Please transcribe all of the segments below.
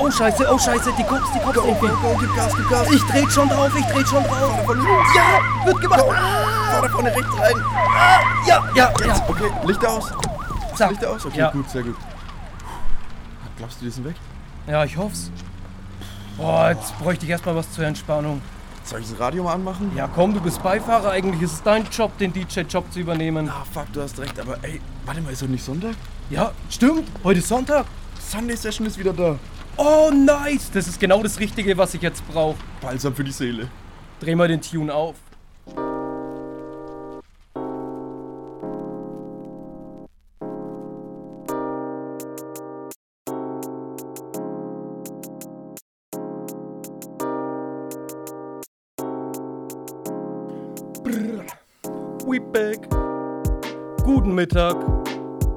Oh scheiße, oh scheiße, die Cops, die Cops Go, irgendwie. go, go, gib Gas, gib Gas. Ich dreh schon drauf, ich dreh schon drauf. Vorne, links. Ja, wird gemacht. Vorne, vorne, rechts rein. Ja, ja, Jetzt, ja. okay, Lichter aus. Zack. Lichter aus? Okay, Ja. gut, sehr gut. Glaubst du, die sind weg? Ja, ich hoff's. Boah, jetzt bräuchte ich erstmal was zur Entspannung. Soll ich das Radio mal anmachen? Ja, komm, du bist Beifahrer. Eigentlich ist es dein Job, den DJ-Job zu übernehmen. Ah, fuck, du hast recht, aber ey, warte mal, ist heute nicht Sonntag? Ja, stimmt. Heute ist Sonntag. Sunday Session ist wieder da. Oh, nice. Das ist genau das Richtige, was ich jetzt brauche. Balsam für die Seele. Dreh mal den Tune auf. We back. Guten Mittag,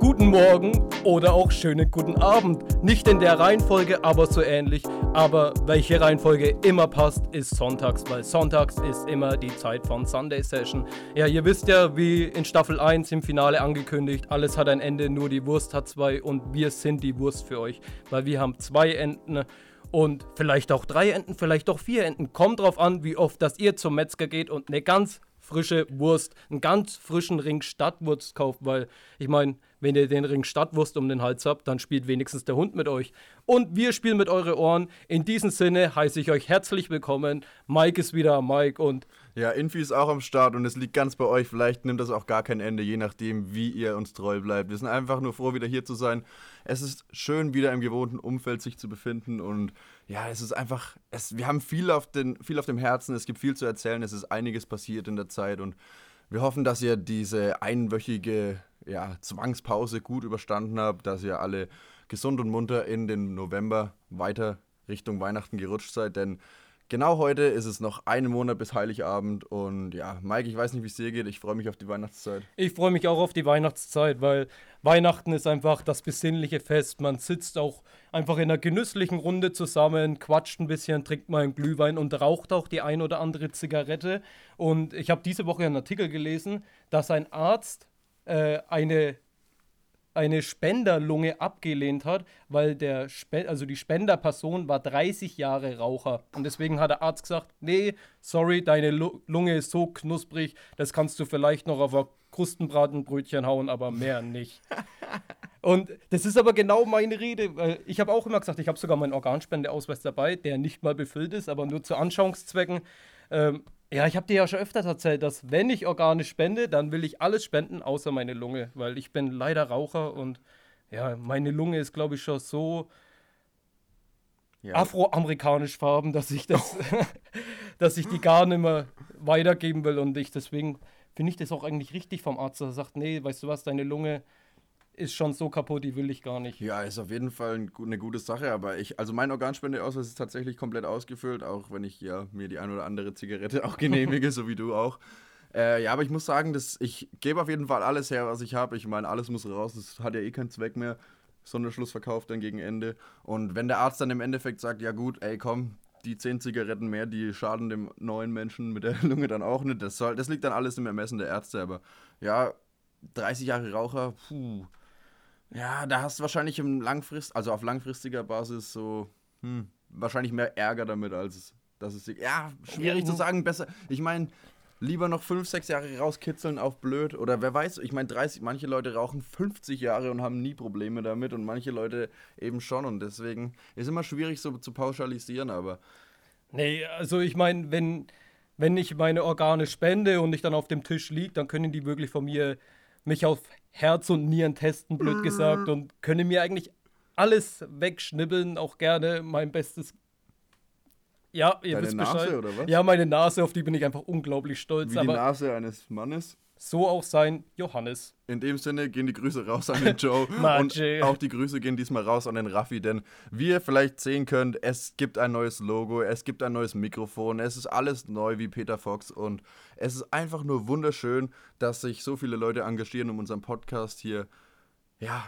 guten Morgen oder auch schönen guten Abend. Nicht in der Reihenfolge, aber so ähnlich. Aber welche Reihenfolge immer passt, ist sonntags, weil sonntags ist immer die Zeit von Sunday Session. Ja, ihr wisst ja, wie in Staffel 1 im Finale angekündigt, alles hat ein Ende, nur die Wurst hat zwei und wir sind die Wurst für euch, weil wir haben zwei Enden. Und vielleicht auch drei Enten, vielleicht auch vier Enten. Kommt drauf an, wie oft dass ihr zum Metzger geht und eine ganz frische Wurst, einen ganz frischen Ring Stadtwurst kauft, weil ich meine, wenn ihr den Ring Stadtwurst um den Hals habt, dann spielt wenigstens der Hund mit euch. Und wir spielen mit eure Ohren. In diesem Sinne heiße ich euch herzlich willkommen. Mike ist wieder Mike und Ja, Infi ist auch am Start und es liegt ganz bei euch. Vielleicht nimmt das auch gar kein Ende, je nachdem, wie ihr uns treu bleibt. Wir sind einfach nur froh, wieder hier zu sein. Es ist schön, wieder im gewohnten Umfeld sich zu befinden und ja, es ist einfach, es, wir haben viel auf, den, viel auf dem Herzen, es gibt viel zu erzählen, es ist einiges passiert in der Zeit und wir hoffen, dass ihr diese einwöchige ja, Zwangspause gut überstanden habt, dass ihr alle gesund und munter in den November weiter Richtung Weihnachten gerutscht seid, denn genau heute ist es noch einen Monat bis Heiligabend und ja, Mike, ich weiß nicht, wie es dir geht, ich freue mich auf die Weihnachtszeit. ich freue mich auch auf die Weihnachtszeit, weil Weihnachten ist einfach das besinnliche Fest. Man sitzt auch einfach in einer genüsslichen Runde zusammen, quatscht ein bisschen, trinkt mal einen Glühwein und raucht auch die ein oder andere Zigarette. Und ich habe diese Woche einen Artikel gelesen, dass ein Arzt äh, eine eine Spenderlunge abgelehnt hat, weil der Spe also die Spenderperson war 30 Jahre Raucher und deswegen hat der Arzt gesagt, nee, sorry, deine Lu Lunge ist so knusprig, das kannst du vielleicht noch auf ein Krustenbratenbrötchen hauen, aber mehr nicht. Und das ist aber genau meine Rede, ich habe auch immer gesagt, ich habe sogar meinen Organspendeausweis dabei, der nicht mal befüllt ist, aber nur zu Anschauungszwecken. Ähm, ja, ich habe dir ja schon öfters erzählt, dass wenn ich Organe spende, dann will ich alles spenden, außer meine Lunge, weil ich bin leider Raucher und ja, meine Lunge ist, glaube ich, schon so Ja, afroamerikanisch farben, dass ich das, dass ich die gar nicht mehr weitergeben will. Und ich deswegen finde ich das auch eigentlich richtig vom Arzt, dass er sagt, nee, weißt du was, deine Lunge ist schon so kaputt, die will ich gar nicht. ja, ist auf jeden Fall ein eine gute Sache, aber ich, also mein Organspendeausweis ist tatsächlich komplett ausgefüllt, auch wenn ich ja mir die ein oder andere Zigarette auch genehmige, so wie du auch. Äh, ja, aber ich muss sagen, dass ich gebe auf jeden Fall alles her, was ich habe. Ich meine, alles muss raus, das hat ja eh keinen Zweck mehr. Sonderschlussverkauf dann gegen Ende. Und wenn der Arzt dann im Endeffekt sagt, ja gut, ey komm, die 10 Zigaretten mehr, die schaden dem neuen Menschen mit der Lunge dann auch nicht. Das, soll, das liegt dann alles im Ermessen der Ärzte. Aber ja, 30 Jahre Raucher, puh. Ja, da hast du wahrscheinlich im Langfrist, also auf langfristiger Basis so, hm, wahrscheinlich mehr Ärger damit, als dass es. Ja, schwierig zu sagen, besser. Ich meine, lieber noch 5, 6 Jahre rauskitzeln auf blöd. Oder wer weiß, ich meine, 30, manche Leute rauchen 50 Jahre und haben nie Probleme damit und manche Leute eben schon. Und deswegen ist immer schwierig so zu pauschalisieren, aber Nee, also ich meine, wenn, wenn ich meine Organe spende und ich dann auf dem Tisch liege, dann können die wirklich von mir mich auf Herz und Nieren testen, blöd gesagt, und können mir eigentlich alles wegschnibbeln, auch gerne mein bestes. Ja, ihr Deine wisst Nase, Bescheid. oder was? Ja, meine Nase, auf die bin ich einfach unglaublich stolz. wie die Nase eines Mannes. So auch sein Johannes. In dem Sinne gehen die Grüße raus an den Joe und auch die Grüße gehen diesmal raus an den Raffi, denn wie ihr vielleicht sehen könnt, es gibt ein neues Logo, es gibt ein neues Mikrofon, es ist alles neu wie Peter Fox und es ist einfach nur wunderschön, dass sich so viele Leute engagieren, um unseren Podcast hier ja,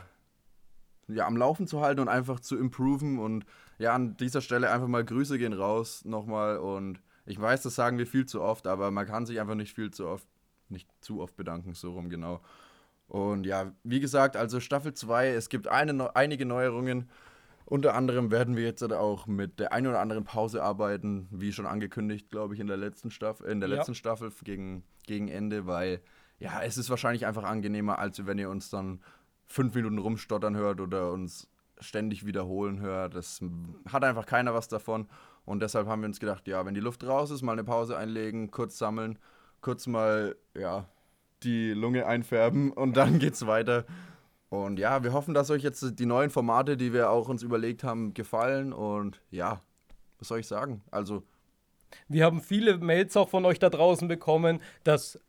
ja am Laufen zu halten und einfach zu improven und ja, an dieser Stelle einfach mal Grüße gehen raus nochmal und ich weiß, das sagen wir viel zu oft, aber man kann sich einfach nicht viel zu oft nicht zu oft bedanken, so rum genau. Und ja, wie gesagt, also Staffel 2, es gibt eine, einige Neuerungen. Unter anderem werden wir jetzt auch mit der ein oder anderen Pause arbeiten, wie schon angekündigt, glaube ich, in der letzten Staffel, in der Ja. letzten Staffel gegen, gegen Ende, weil ja, es ist wahrscheinlich einfach angenehmer, als wenn ihr uns dann fünf Minuten rumstottern hört oder uns ständig wiederholen hört. Das hat einfach keiner was davon. Und deshalb haben wir uns gedacht, ja, wenn die Luft raus ist, mal eine Pause einlegen, kurz sammeln, kurz mal, ja, die Lunge einfärben und dann geht's weiter. Und ja, wir hoffen, dass euch jetzt die neuen Formate, die wir auch uns überlegt haben, gefallen. Und ja, was soll ich sagen? Also, Wir haben viele Mails auch von euch da draußen bekommen, dass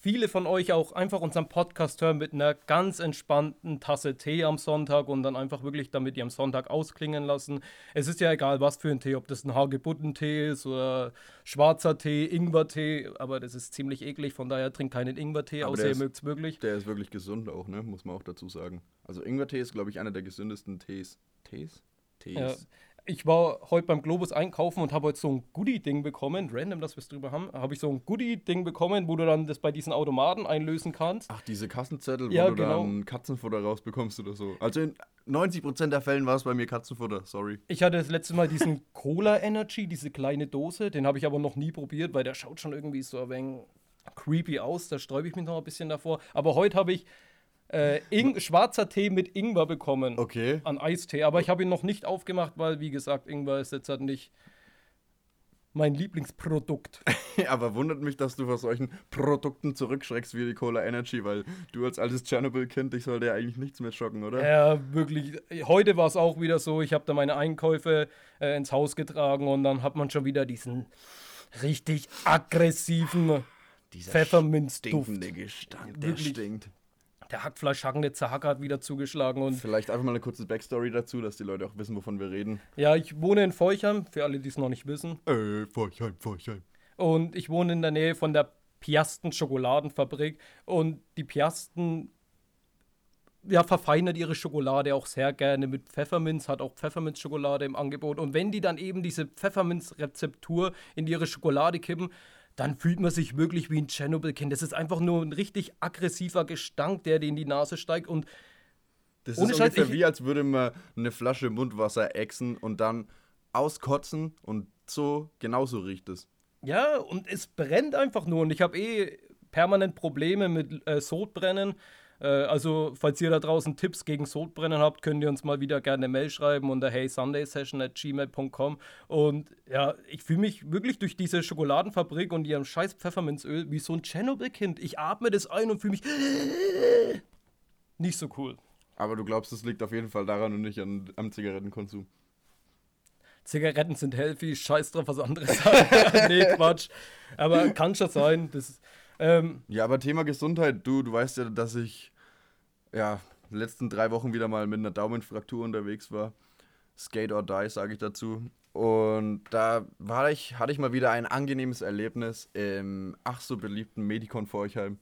viele von euch auch einfach unseren Podcast hören mit einer ganz entspannten Tasse Tee am Sonntag und dann einfach wirklich damit ihr am Sonntag ausklingen lassen. Es ist ja egal, was für ein Tee, ob das ein Hagebuttentee ist oder schwarzer Tee, Ingwertee, aber das ist ziemlich eklig, von daher trinkt keinen Ingwertee, Aber außer ihr mögt es wirklich. der ist wirklich gesund auch, ne? Muss man auch dazu sagen. Also, Ingwertee ist, glaube ich, einer der gesündesten Tees. Tees? Tees. Ja. Ich war heute beim Globus einkaufen und habe heute so ein Goodie-Ding bekommen, random, dass wir es drüber haben, habe ich so ein Goodie-Ding bekommen, wo du dann das bei diesen Automaten einlösen kannst. Ach, diese Kassenzettel, wo Ja, du genau. dann Katzenfutter rausbekommst oder so. Also, in 90% der Fällen war es bei mir Katzenfutter, sorry. Ich hatte das letzte Mal diesen Cola Energy, diese kleine Dose, den habe ich aber noch nie probiert, weil der schaut schon irgendwie so ein wenig creepy aus, da sträube ich mich noch ein bisschen davor. Aber heute habe ich äh, Ing schwarzer Tee mit Ingwer bekommen. Okay. An Eistee, aber ich habe ihn noch nicht aufgemacht, weil, wie gesagt, Ingwer ist jetzt halt nicht mein Lieblingsprodukt. Aber wundert mich, dass du vor solchen Produkten zurückschreckst wie die Cola Energy, weil du als altes Tschernobyl-Kind, dich sollte ja eigentlich nichts mehr schocken, oder? Ja, wirklich. Heute war es auch wieder so, ich habe da meine Einkäufe äh, ins Haus getragen und dann hat man schon wieder diesen richtig aggressiven Dieser Pfefferminzduft. Gestank, der Wirklich. stinkt. Der Hackfleischhackende Zahack hat wieder zugeschlagen und Vielleicht einfach mal eine kurze Backstory dazu, dass die Leute auch wissen, wovon wir reden. ja, ich wohne in Feuchheim, für alle, die es noch nicht wissen. Äh, Forchheim, Forchheim. Und ich wohne in der Nähe von der Piasten Schokoladenfabrik und die Piasten ja, verfeinert ihre Schokolade auch sehr gerne mit Pfefferminz, hat auch Pfefferminzschokolade im Angebot. Und wenn die dann eben diese Pfefferminzrezeptur in ihre Schokolade kippen, dann fühlt man sich wirklich wie ein Tschernobyl-Kind. Das ist einfach nur ein richtig aggressiver Gestank, der dir in die Nase steigt. Und Das ist Scheiß, ungefähr ich- wie, als würde man eine Flasche Mundwasser ächzen und dann auskotzen und so, genauso riecht es. Ja, und es brennt einfach nur. Und ich habe eh permanent Probleme mit äh, Sodbrennen. Äh, also, falls ihr da draußen Tipps gegen Sodbrennen habt, könnt ihr uns mal wieder gerne eine Mail schreiben unter heysundaysession.gmail.com. Und ja, ich fühle mich wirklich durch diese Schokoladenfabrik und ihrem scheiß Pfefferminzöl wie so ein Tschernobyl-Kind. Ich atme das ein und fühle mich nicht so cool. Aber du glaubst, das liegt auf jeden Fall daran und nicht an, am Zigarettenkonsum. Zigaretten sind healthy, scheiß drauf, was anderes sagen. nee, Quatsch. Aber kann schon sein. Das, ähm, Ja, aber Thema Gesundheit, du, du weißt ja, dass ich ja letzten drei Wochen wieder mal mit einer Daumenfraktur unterwegs war. Skate or die, sage ich dazu. Und da war ich, hatte ich mal wieder ein angenehmes Erlebnis im ach so beliebten Medikon Forchheim.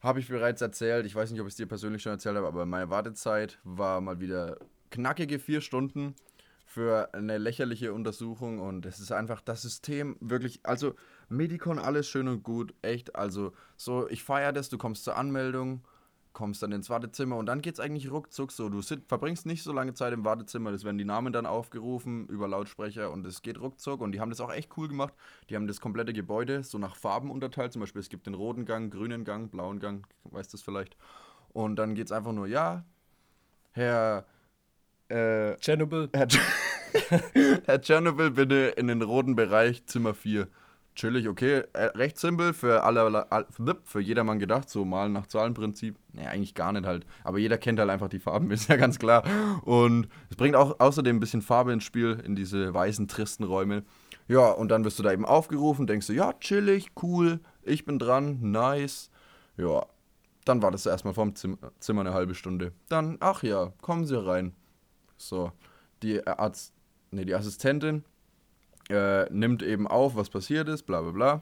Habe ich bereits erzählt, ich weiß nicht, ob ich es dir persönlich schon erzählt habe, aber meine Wartezeit war mal wieder knackige vier Stunden für eine lächerliche Untersuchung und es ist einfach das System wirklich, also Medikon alles schön und gut, echt, also so, ich feiere das, du kommst zur Anmeldung, kommst dann ins Wartezimmer und dann geht's eigentlich ruckzuck so, du sit, verbringst nicht so lange Zeit im Wartezimmer, es werden die Namen dann aufgerufen über Lautsprecher und es geht ruckzuck und die haben das auch echt cool gemacht, die haben das komplette Gebäude so nach Farben unterteilt, zum Beispiel es gibt den roten Gang, grünen Gang, blauen Gang, weißt du das vielleicht und dann geht's einfach nur, ja, Herr, äh, Tschernobyl. Herr, Herr Tschernobyl, bitte in den roten Bereich, Zimmer 4. Chillig, okay. Äh, recht simpel, für alle, all- für jedermann gedacht, so malen nach Zahlenprinzip. Nee, eigentlich gar nicht halt. Aber jeder kennt halt einfach die Farben, ist ja ganz klar. Und es bringt auch außerdem ein bisschen Farbe ins Spiel, in diese weißen, tristen Räume. Ja, und dann wirst du da eben aufgerufen, denkst du, ja, chillig, cool, ich bin dran, nice. Ja, dann wartest du erstmal vorm Zimmer, Zimmer eine halbe Stunde. Dann, ach ja, kommen Sie rein. So, die Arzt, nee, die Assistentin äh, nimmt eben auf, was passiert ist, bla bla bla.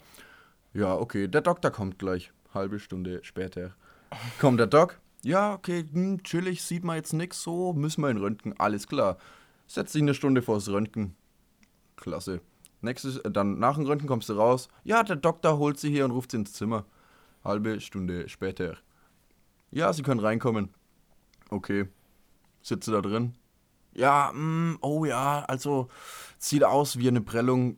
Ja, okay, der Doktor kommt gleich. Halbe Stunde später. Kommt der Doc? Ja, okay, hm, chillig, sieht man jetzt nix so, müssen wir in Röntgen, alles klar. Setzt sich eine Stunde vors Röntgen. Klasse. Nächstes, äh, dann nach dem Röntgen kommst du raus. Ja, der Doktor holt sie hier und ruft sie ins Zimmer. Halbe Stunde später. Ja, sie können reinkommen. Okay. Sitze da drin. Ja, mm, oh ja, also sieht aus wie eine Prellung.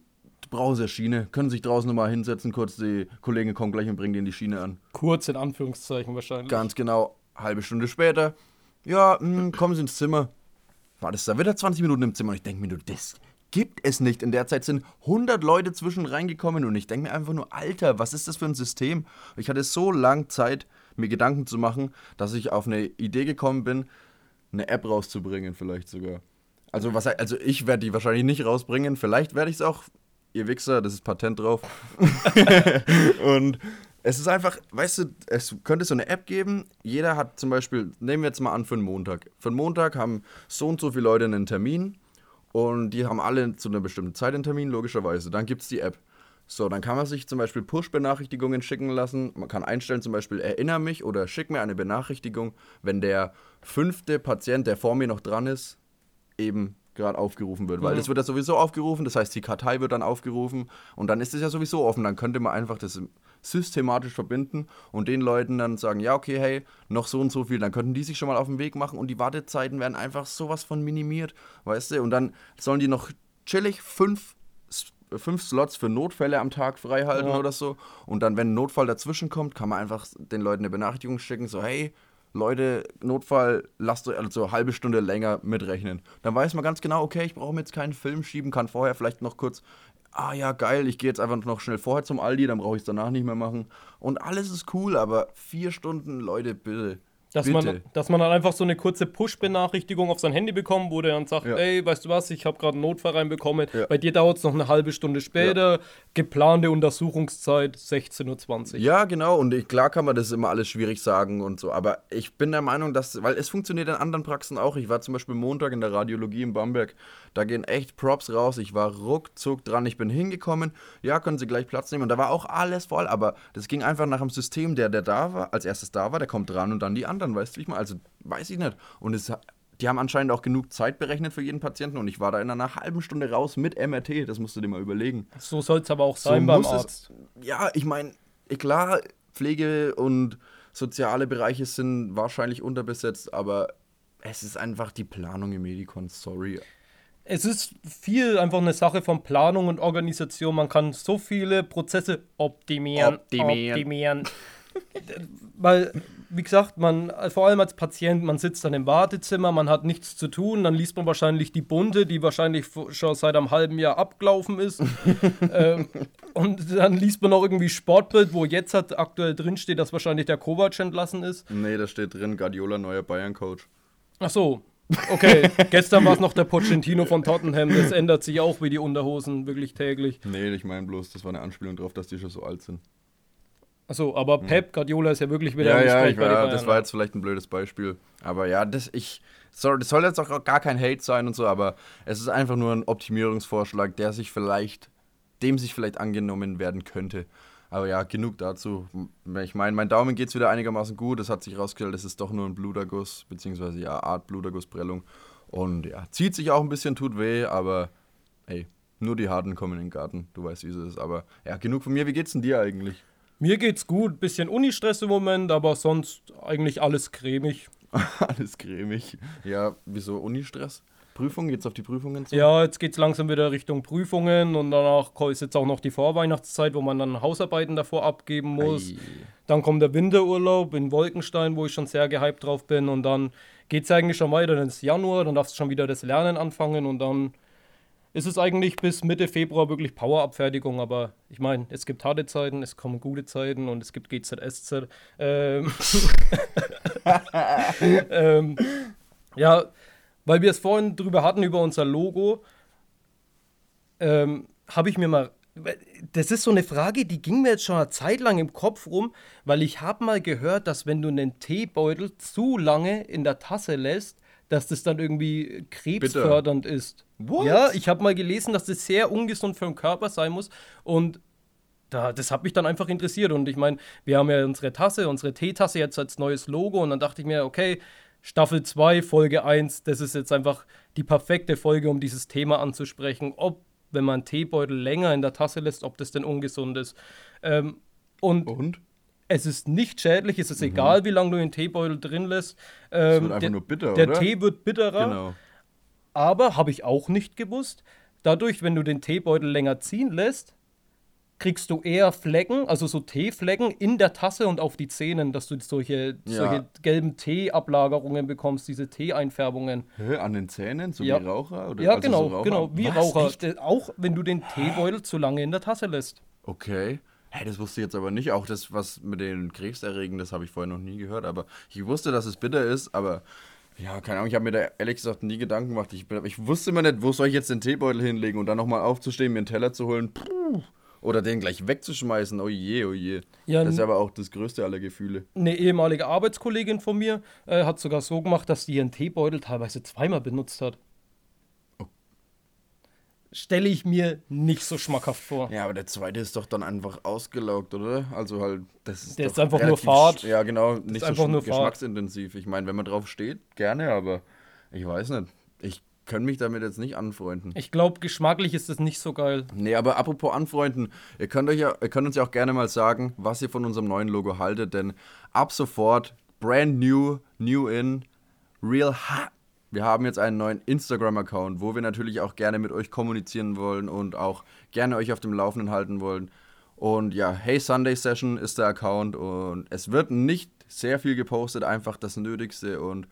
Brauchen sie Schiene. Können sich draußen nochmal hinsetzen, kurz die Kollegen kommen gleich und bringen denen die Schiene an. Kurz in Anführungszeichen wahrscheinlich. Ganz genau, halbe Stunde später. Ja, mh, kommen Sie ins Zimmer. War das da wieder 20 Minuten im Zimmer und ich denke mir, du, das gibt es nicht. In der Zeit sind 100 Leute zwischen reingekommen und ich denke mir einfach nur, Alter, was ist das für ein System? Ich hatte so lange Zeit, mir Gedanken zu machen, dass ich auf eine Idee gekommen bin, eine App rauszubringen, vielleicht sogar. Also, was, also ich werde die wahrscheinlich nicht rausbringen, vielleicht werde ich es auch. Ihr Wichser, das ist Patent drauf. und es ist einfach, weißt du, es könnte so eine App geben. Jeder hat zum Beispiel, nehmen wir jetzt mal an für einen Montag. Für einen Montag haben so und so viele Leute einen Termin und die haben alle zu einer bestimmten Zeit einen Termin, logischerweise. Dann gibt es die App. So, dann kann man sich zum Beispiel Push-Benachrichtigungen schicken lassen. Man kann einstellen, zum Beispiel, erinnere mich oder schick mir eine Benachrichtigung, wenn der fünfte Patient, der vor mir noch dran ist, eben gerade aufgerufen wird. Weil Mhm. das wird ja sowieso aufgerufen, das heißt, die Kartei wird dann aufgerufen und dann ist es ja sowieso offen. Dann könnte man einfach das systematisch verbinden und den Leuten dann sagen, ja, okay, hey, noch so und so viel, dann könnten die sich schon mal auf den Weg machen und die Wartezeiten werden einfach sowas von minimiert, weißt du? Und dann sollen die noch chillig fünf, fünf Slots für Notfälle am Tag frei halten Ja. oder so. Und dann, wenn ein Notfall dazwischen kommt, kann man einfach den Leuten eine Benachrichtigung schicken, so, hey, Leute, Notfall, lasst euch also eine halbe Stunde länger mitrechnen. Dann weiß man ganz genau, okay, ich brauche mir jetzt keinen Film schieben, kann vorher vielleicht noch kurz, ah ja, geil, ich gehe jetzt einfach noch schnell vorher zum Aldi, dann brauche ich es danach nicht mehr machen. Und alles ist cool, aber vier Stunden, Leute, bitte. Dass bitte. man, dass man dann einfach so eine kurze Push-Benachrichtigung auf sein Handy bekommt, wo der dann sagt, Ja. ey, weißt du was, ich habe gerade einen Notfall reinbekommen. Ja. Bei dir dauert es noch eine halbe Stunde später. Geplante Untersuchungszeit 16.20 Uhr. Ja, genau. Und ich, klar kann man das immer alles schwierig sagen und so. Aber ich bin der Meinung, dass, weil es funktioniert in anderen Praxen auch. Ich war zum Beispiel Montag in der Radiologie in Bamberg. Da gehen echt Props raus. Ich war ruckzuck dran. Ich bin hingekommen. Ja, können Sie gleich Platz nehmen. Und da war auch alles voll. Aber das ging einfach nach dem System. Der, der da war, als erstes da war, der kommt dran und dann die anderen. Weißt du, wie ich mal? Also, weiß ich nicht. Und es. Die haben anscheinend auch genug Zeit berechnet für jeden Patienten und ich war da in einer halben Stunde raus mit MRT, das musst du dir mal überlegen. So soll es aber auch So sein beim muss es- Arzt. Ja, ich meine, klar, Pflege und soziale Bereiche sind wahrscheinlich unterbesetzt, aber es ist einfach die Planung im Medikon, sorry. Es ist viel einfach eine Sache von Planung und Organisation. Man kann so viele Prozesse optimieren. Optimieren. optimieren. Weil, wie gesagt, man, vor allem als Patient, man sitzt dann im Wartezimmer, man hat nichts zu tun, dann liest man wahrscheinlich die Bunte, die wahrscheinlich schon seit einem halben Jahr abgelaufen ist. ähm, und dann liest man noch irgendwie Sportbild, wo jetzt halt aktuell drinsteht, dass wahrscheinlich der Kovac entlassen ist. Nee, da steht drin, Guardiola, neuer Bayern-Coach. Ach so. Okay, gestern war es noch der Pochettino von Tottenham. Das ändert sich auch wie die Unterhosen wirklich täglich. Nee, ich meine bloß, das war eine Anspielung drauf, dass die schon so alt sind. Achso, aber Pep Guardiola ist ja wirklich wieder Ja, im ja, Gespräch bei den war, Bayern. das war jetzt vielleicht ein blödes Beispiel. Aber ja, das, ich, sorry, das soll jetzt auch gar kein Hate sein und so, aber es ist einfach nur ein Optimierungsvorschlag, der sich vielleicht, dem sich vielleicht angenommen werden könnte. Aber ja, genug dazu. Ich meine, mein Daumen geht es wieder einigermaßen gut. Es hat sich rausgestellt, es ist doch nur ein Bluterguss, beziehungsweise ja, Art Blutergussprellung. Und ja, zieht sich auch ein bisschen, tut weh, aber ey, nur die Harten kommen in den Garten. Du weißt, wie es ist. Aber ja, genug von mir. Wie geht's denn dir eigentlich? Mir geht's gut, bisschen Unistress im Moment, aber sonst eigentlich alles cremig. Alles cremig. Ja, wieso Unistress? Prüfung? Geht's auf die Prüfungen zu? Ja, jetzt geht's langsam wieder Richtung Prüfungen und danach ist jetzt auch noch die Vorweihnachtszeit, wo man dann Hausarbeiten davor abgeben muss. Ei. Dann kommt der Winterurlaub in Wolkenstein, wo ich schon sehr gehypt drauf bin. Und dann geht es eigentlich schon weiter ins Januar. Dann darfst du schon wieder das Lernen anfangen. Und dann ist es eigentlich bis Mitte Februar wirklich Powerabfertigung. Aber ich meine, es gibt harte Zeiten, es kommen gute Zeiten und es gibt GZSZ. Ähm, ähm, ja, weil wir es vorhin drüber hatten, über unser Logo, ähm, habe ich mir mal. Das ist so eine Frage, die ging mir jetzt schon eine Zeit lang im Kopf rum, weil ich habe mal gehört, dass wenn du einen Teebeutel zu lange in der Tasse lässt, dass das dann irgendwie krebsfördernd ist. What? Ja, ich habe mal gelesen, dass das sehr ungesund für den Körper sein muss und da, das hat mich dann einfach interessiert und ich meine, wir haben ja unsere Tasse, unsere Teetasse jetzt als neues Logo und dann dachte ich mir, okay, Staffel 2, Folge 1, das ist jetzt einfach die perfekte Folge, um dieses Thema anzusprechen, ob, wenn man Teebeutel länger in der Tasse lässt, ob das denn ungesund ist. Ähm, und Und? es ist nicht schädlich, es ist egal, wie lange du den Teebeutel drin lässt. Es Ähm, wird einfach der, nur bitter, der oder? Tee wird bitterer. Genau. Aber habe ich auch nicht gewusst, dadurch, wenn du den Teebeutel länger ziehen lässt, kriegst du eher Flecken, also so Teeflecken in der Tasse und auf die Zähnen, dass du solche, Ja. solche gelben Teeablagerungen bekommst, diese Teeeinfärbungen. Hä, an den Zähnen, so Ja. wie Raucher? Oder? Ja, also genau, so Raucher? genau, wie Was, Raucher. echt? De- Auch wenn du den Teebeutel zu lange in der Tasse lässt. Okay. Hey, das wusste ich jetzt aber nicht. Auch das, was mit den Krebserregen, das habe ich vorher noch nie gehört. Aber ich wusste, dass es bitter ist, aber ja, keine Ahnung, ich habe mir da ehrlich gesagt nie Gedanken gemacht. Ich, ich wusste immer nicht, wo soll ich jetzt den Teebeutel hinlegen und dann nochmal aufzustehen, mir einen Teller zu holen. Puh. Oder den gleich wegzuschmeißen. Oh je, oh je. Ja, das ist aber auch das größte aller Gefühle. Eine ehemalige Arbeitskollegin von mir äh, hat sogar so gemacht, dass die ihren Teebeutel teilweise zweimal benutzt hat. Stelle ich mir nicht so schmackhaft vor. Ja, aber der zweite ist doch dann einfach ausgelaugt, oder? Also halt, das ist Der ist einfach nur Fahrt. Ja, genau, nicht so geschmacksintensiv. Ich meine, wenn man drauf steht, gerne, aber ich weiß nicht. Ich kann mich damit jetzt nicht anfreunden. Ich glaube, geschmacklich ist das nicht so geil. Nee, aber apropos anfreunden, ihr könnt, euch ja, ihr könnt uns ja auch gerne mal sagen, was ihr von unserem neuen Logo haltet, denn ab sofort, brand new, new in, real ha. Wir haben jetzt einen neuen Instagram-Account, wo wir natürlich auch gerne mit euch kommunizieren wollen und auch gerne euch auf dem Laufenden halten wollen. Und ja, Hey Sunday Session ist der Account und es wird nicht sehr viel gepostet, einfach das Nötigste und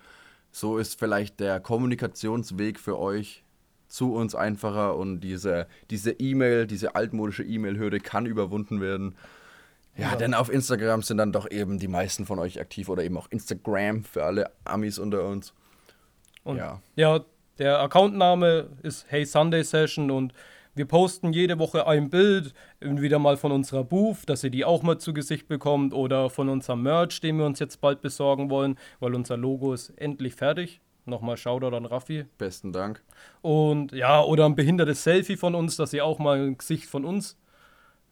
so ist vielleicht der Kommunikationsweg für euch zu uns einfacher und diese diese E-Mail, diese altmodische E-Mail-Hürde kann überwunden werden. Ja, denn auf Instagram sind dann doch eben die meisten von euch aktiv oder eben auch Instagram für alle Amis unter uns. Und Ja. ja, der Accountname ist Hey Sunday Session und wir posten jede Woche ein Bild, entweder mal von unserer Booth, dass ihr die auch mal zu Gesicht bekommt, oder von unserem Merch, den wir uns jetzt bald besorgen wollen, weil unser Logo ist endlich fertig. Nochmal Shoutout an Raffi. Besten Dank. Und ja, oder ein behindertes Selfie von uns, dass ihr auch mal ein Gesicht von uns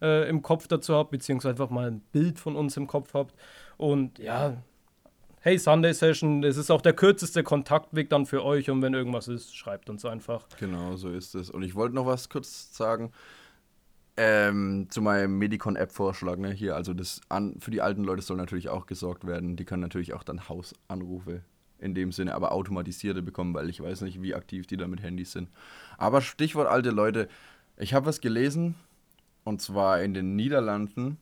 äh, im Kopf dazu habt, beziehungsweise einfach mal ein Bild von uns im Kopf habt. Und ja, hey Sunday Session, das ist auch der kürzeste Kontaktweg dann für euch und wenn irgendwas ist, schreibt uns einfach. Genau, so ist es. Und ich wollte noch was kurz sagen. Ähm, zu meinem Medicon-App-Vorschlag, ne, hier, also das an, für die alten Leute soll natürlich auch gesorgt werden. Die können natürlich auch dann Hausanrufe in dem Sinne, aber automatisierte bekommen, weil ich weiß nicht, wie aktiv die da mit Handys sind. Aber Stichwort alte Leute, ich habe was gelesen, und zwar in den Niederlanden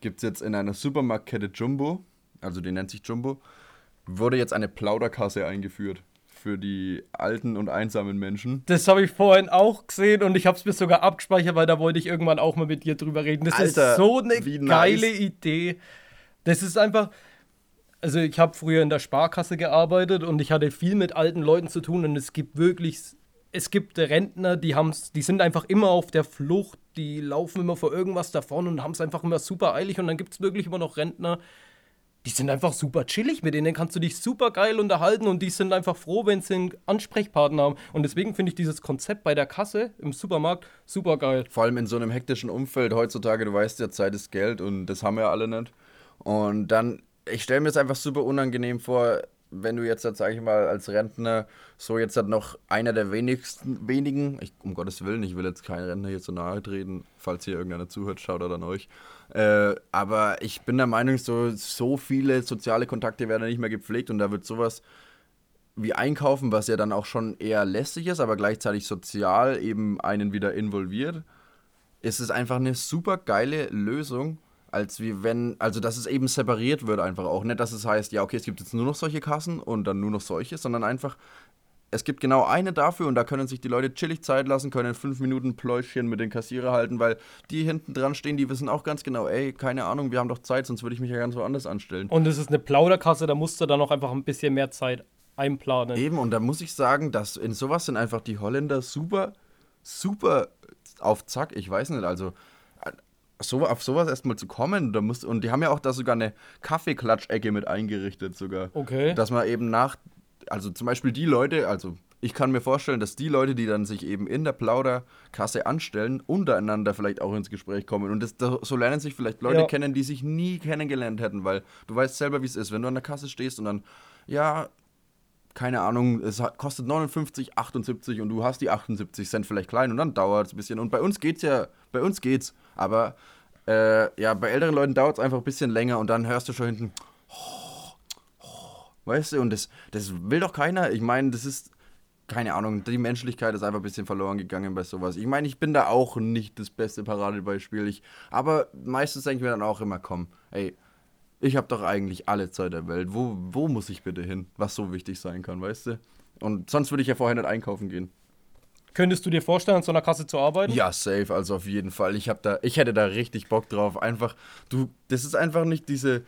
gibt es jetzt in einer Supermarktkette Jumbo, also die nennt sich Jumbo, wurde jetzt eine Plauderkasse eingeführt für die alten und einsamen Menschen. Das habe ich vorhin auch gesehen und ich habe es mir sogar abgespeichert, weil da wollte ich irgendwann auch mal mit dir drüber reden. Das Alter, ist so eine geile nice. Idee. Das ist einfach. Also ich habe früher in der Sparkasse gearbeitet und ich hatte viel mit alten Leuten zu tun und es gibt wirklich, es gibt Rentner, die haben's, die sind einfach immer auf der Flucht, die laufen immer vor irgendwas davon und haben es einfach immer super eilig und dann gibt es wirklich immer noch Rentner, die sind einfach super chillig, mit denen kannst du dich super geil unterhalten und die sind einfach froh, wenn sie einen Ansprechpartner haben. Und deswegen finde ich dieses Konzept bei der Kasse im Supermarkt super geil. Vor allem in so einem hektischen Umfeld heutzutage, du weißt ja, Zeit ist Geld und das haben wir alle nicht. Und dann, ich stelle mir es einfach super unangenehm vor, wenn du jetzt, sag ich mal, als Rentner so jetzt halt noch einer der wenigsten, wenigen, ich, um Gottes Willen, ich will jetzt keinen Rentner hier zu nahe treten, falls hier irgendeiner zuhört, schaut er an euch. Äh, aber ich bin der Meinung, so, so viele soziale Kontakte werden nicht mehr gepflegt und da wird sowas wie Einkaufen, was ja dann auch schon eher lästig ist, aber gleichzeitig sozial eben einen wieder involviert, ist es einfach eine super geile Lösung, als wie wenn, also dass es eben separiert wird einfach auch. Nicht, dass es heißt, ja, okay, es gibt jetzt nur noch solche Kassen und dann nur noch solche, sondern einfach, es gibt genau eine dafür und da können sich die Leute chillig Zeit lassen, können fünf Minuten Pläuschchen mit den Kassierer halten, weil die hinten dran stehen, die wissen auch ganz genau, ey, keine Ahnung, wir haben doch Zeit, sonst würde ich mich ja ganz woanders anstellen. Und es ist eine Plauderkasse, da musst du dann auch einfach ein bisschen mehr Zeit einplanen. Eben, und da muss ich sagen, dass in sowas sind einfach die Holländer super, super auf Zack. Ich weiß nicht, also so, auf sowas erstmal zu kommen, da musst, und die haben ja auch da sogar eine Kaffeeklatschecke mit eingerichtet sogar. Okay. Dass man eben nach, also zum Beispiel die Leute, also ich kann mir vorstellen, dass die Leute, die dann sich eben in der Plauderkasse anstellen, untereinander vielleicht auch ins Gespräch kommen. Und das, da, so lernen sich vielleicht Leute Ja. kennen, die sich nie kennengelernt hätten, weil du weißt selber, wie es ist, wenn du an der Kasse stehst und dann, ja, keine Ahnung, es kostet 59, 78 und du hast die 78 Cent vielleicht klein und dann dauert es ein bisschen. Und bei uns geht's ja, bei uns geht's. Aber äh, ja, bei älteren Leuten dauert es einfach ein bisschen länger und dann hörst du schon hinten, weißt du, und das, das will doch keiner. Ich meine, das ist keine Ahnung, die Menschlichkeit ist einfach ein bisschen verloren gegangen bei sowas. Ich meine, ich bin da auch nicht das beste Paradebeispiel. Ich, aber meistens denke ich mir dann auch immer, komm, ey, ich habe doch eigentlich alle Zeit der Welt. Wo, wo muss ich bitte hin, was so wichtig sein kann, weißt du? Und sonst würde ich ja vorher nicht einkaufen gehen. Könntest du dir vorstellen, an so einer Kasse zu arbeiten? Ja, safe, also auf jeden Fall. Ich, hab da, ich hätte da richtig Bock drauf. Einfach, du, das ist einfach nicht diese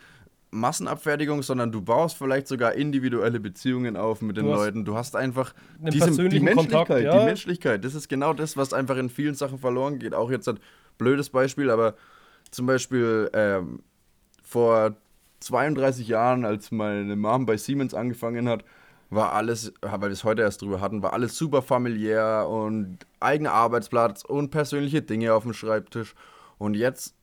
Massenabfertigung, sondern du baust vielleicht sogar individuelle Beziehungen auf mit den du Leuten. Du hast einfach diese, die Menschlichkeit, Kontakt, ja. die Menschlichkeit. Das ist genau das, was einfach in vielen Sachen verloren geht. Auch jetzt ein blödes Beispiel, aber zum Beispiel ähm, vor 32 Jahren, als meine Mom bei Siemens angefangen hat, war alles, weil wir es heute erst drüber hatten, war alles super familiär und eigener Arbeitsplatz und persönliche Dinge auf dem Schreibtisch. Und jetzt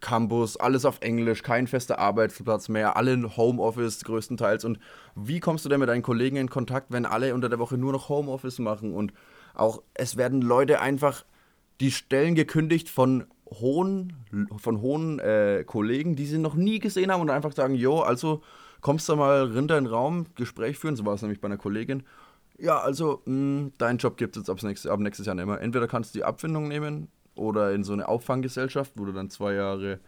Campus, alles auf Englisch, kein fester Arbeitsplatz mehr, alle in Homeoffice größtenteils. Und wie kommst du denn mit deinen Kollegen in Kontakt, wenn alle unter der Woche nur noch Homeoffice machen? Und auch es werden Leute einfach die Stellen gekündigt von hohen, von hohen äh, Kollegen, die sie noch nie gesehen haben und einfach sagen, jo, also kommst du mal runter in den Raum, Gespräch führen, so war es nämlich bei einer Kollegin. Ja, also, mh, hm, dein Job gibt es jetzt ab, nächstes, ab nächstes Jahr nicht mehr. Entweder kannst du die Abfindung nehmen oder in so eine Auffanggesellschaft, wo du dann zwei Jahre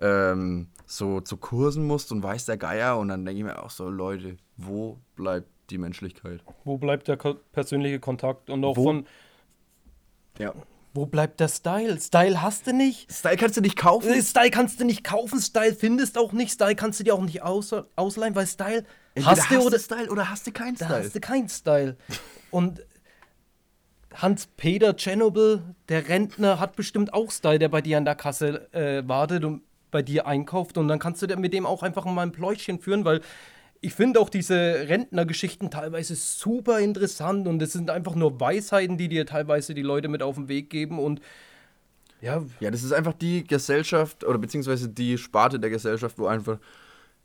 ähm, so zu Kursen musst und weiß der Geier. Und dann denke ich mir auch so, Leute, wo bleibt die Menschlichkeit? Wo bleibt der persönliche Kontakt? Und auch wo? von. Ja. Wo bleibt der Style? Style hast du nicht. Style kannst du nicht kaufen. Äh, Style kannst du nicht kaufen. Style findest auch nicht. Style kannst du dir auch nicht aus ausleihen, weil Style Entweder hast du oder Style oder hast du keinen Style. Hast du keinen Style. Und Hans-Peter Tschernobyl, der Rentner, hat bestimmt auch Style, der bei dir an der Kasse äh, wartet und bei dir einkauft. Und dann kannst du mit dem auch einfach mal ein Pläuchchen führen, weil ich finde auch diese Rentnergeschichten teilweise super interessant und es sind einfach nur Weisheiten, die dir teilweise die Leute mit auf den Weg geben und ja. Ja, das ist einfach die Gesellschaft oder beziehungsweise die Sparte der Gesellschaft, wo einfach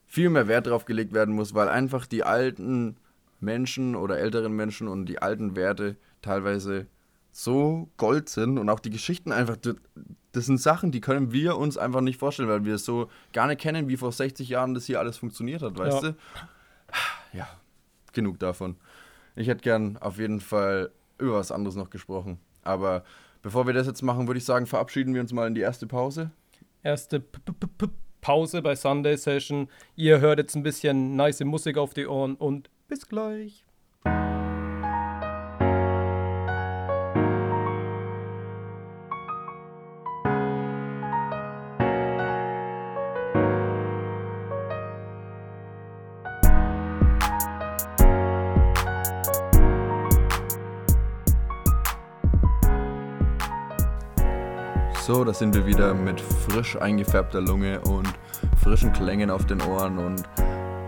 viel mehr Wert drauf gelegt werden muss, weil einfach die alten Menschen oder älteren Menschen und die alten Werte teilweise so Gold sind und auch die Geschichten einfach, das sind Sachen, die können wir uns einfach nicht vorstellen, weil wir es so gar nicht kennen, wie vor 60 Jahren das hier alles funktioniert hat, weißt ja. du? Ja, genug davon. Ich hätte gern auf jeden Fall über was anderes noch gesprochen. Aber bevor wir das jetzt machen, würde ich sagen, verabschieden wir uns mal in die erste Pause. Erste P -P -P Pause bei Sunday Session. Ihr hört jetzt ein bisschen nice Musik auf die Ohren und bis gleich. So, da sind wir wieder mit frisch eingefärbter Lunge und frischen Klängen auf den Ohren. Und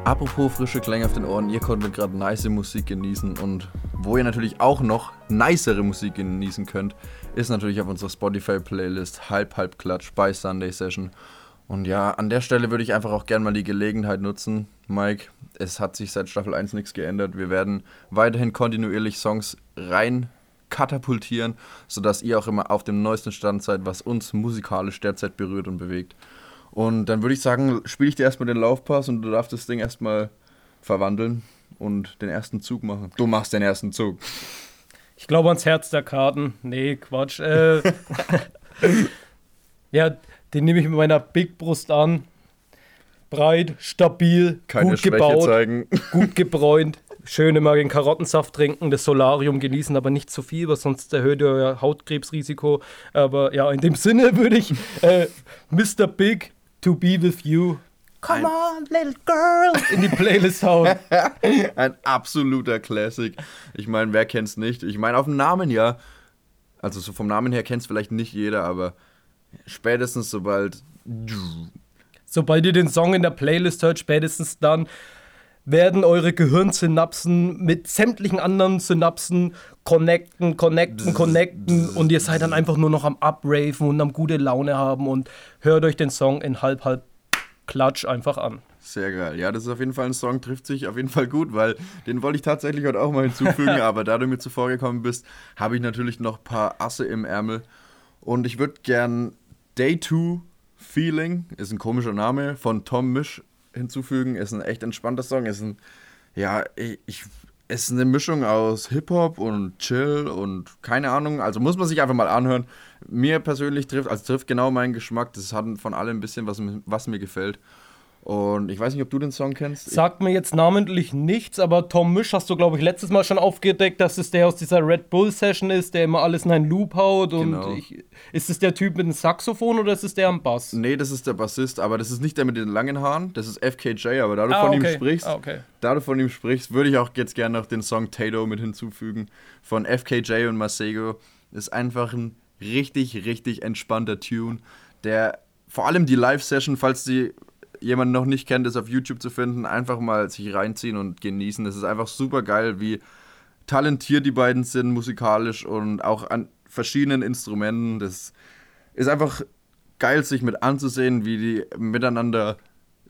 apropos frische Klänge auf den Ohren, ihr konntet gerade nice Musik genießen. Und wo ihr natürlich auch noch nicere Musik genießen könnt, ist natürlich auf unserer Spotify-Playlist Halb Halb Klatsch bei Sunday Session. Und ja, an der Stelle würde ich einfach auch gerne mal die Gelegenheit nutzen, Mike. Es hat sich seit Staffel 1 nichts geändert. Wir werden weiterhin kontinuierlich Songs rein katapultieren, sodass ihr auch immer auf dem neuesten Stand seid, was uns musikalisch derzeit berührt und bewegt. Und dann würde ich sagen, spiele ich dir erstmal den Laufpass und du darfst das Ding erstmal verwandeln und den ersten Zug machen. Du machst den ersten Zug. Ich glaube ans Herz der Karten. Nee, Quatsch. Äh, ja, den nehme ich mit meiner Big Brust an. Breit, stabil, Keine gut Schwäche gebaut, zeigen. gut gebräunt. Schön immer den Karottensaft trinken, das Solarium genießen, aber nicht zu viel, weil sonst erhöht ihr euer Hautkrebsrisiko. Aber ja, in dem Sinne würde ich äh, Mr. Big to be with you. Come on, little girl! In die Playlist hauen. Ein absoluter Classic. Ich meine, wer kennt's nicht? Ich meine, auf dem Namen ja. Also so vom Namen her kennt's vielleicht nicht jeder, aber spätestens sobald. Sobald ihr den Song in der Playlist hört, spätestens dann werden eure Gehirnsynapsen mit sämtlichen anderen Synapsen connecten, connecten, connecten und ihr seid dann einfach nur noch am Upraven und am gute Laune haben und hört euch den Song in halb, halb Klatsch einfach an. Sehr geil. Ja, das ist auf jeden Fall ein Song, trifft sich auf jeden Fall gut, weil den wollte ich tatsächlich heute auch mal hinzufügen, aber da du mir zuvor gekommen bist, habe ich natürlich noch ein paar Asse im Ärmel und ich würde gern Day 2 Feeling, ist ein komischer Name, von Tom Misch hinzufügen. Ist ein echt entspannter Song. Ist ein, ja, ich, ist eine Mischung aus Hip-Hop und Chill und keine Ahnung. Also muss man sich einfach mal anhören. Mir persönlich trifft, also trifft genau meinen Geschmack. Das hat von allem ein bisschen, was, was mir gefällt. Und ich weiß nicht, ob du den Song kennst. Sagt mir jetzt namentlich nichts, aber Tom Misch hast du, glaube ich, letztes Mal schon aufgedeckt, dass es der aus dieser Red Bull Session ist, der immer alles in einen Loop haut. Und genau. ich, ist es der Typ mit dem Saxophon oder ist es der am Bass? Nee, das ist der Bassist, aber das ist nicht der mit den langen Haaren, das ist FKJ, aber da du ah, von okay. ihm sprichst, ah, okay. da du von ihm sprichst, würde ich auch jetzt gerne noch den Song Tato mit hinzufügen von FKJ und Masego. Ist einfach ein richtig, richtig entspannter Tune, der vor allem die Live-Session, falls die jemand noch nicht kennt, ist auf YouTube zu finden, einfach mal sich reinziehen und genießen. Das ist einfach super geil, wie talentiert die beiden sind musikalisch und auch an verschiedenen Instrumenten. Das ist einfach geil, sich mit anzusehen, wie die miteinander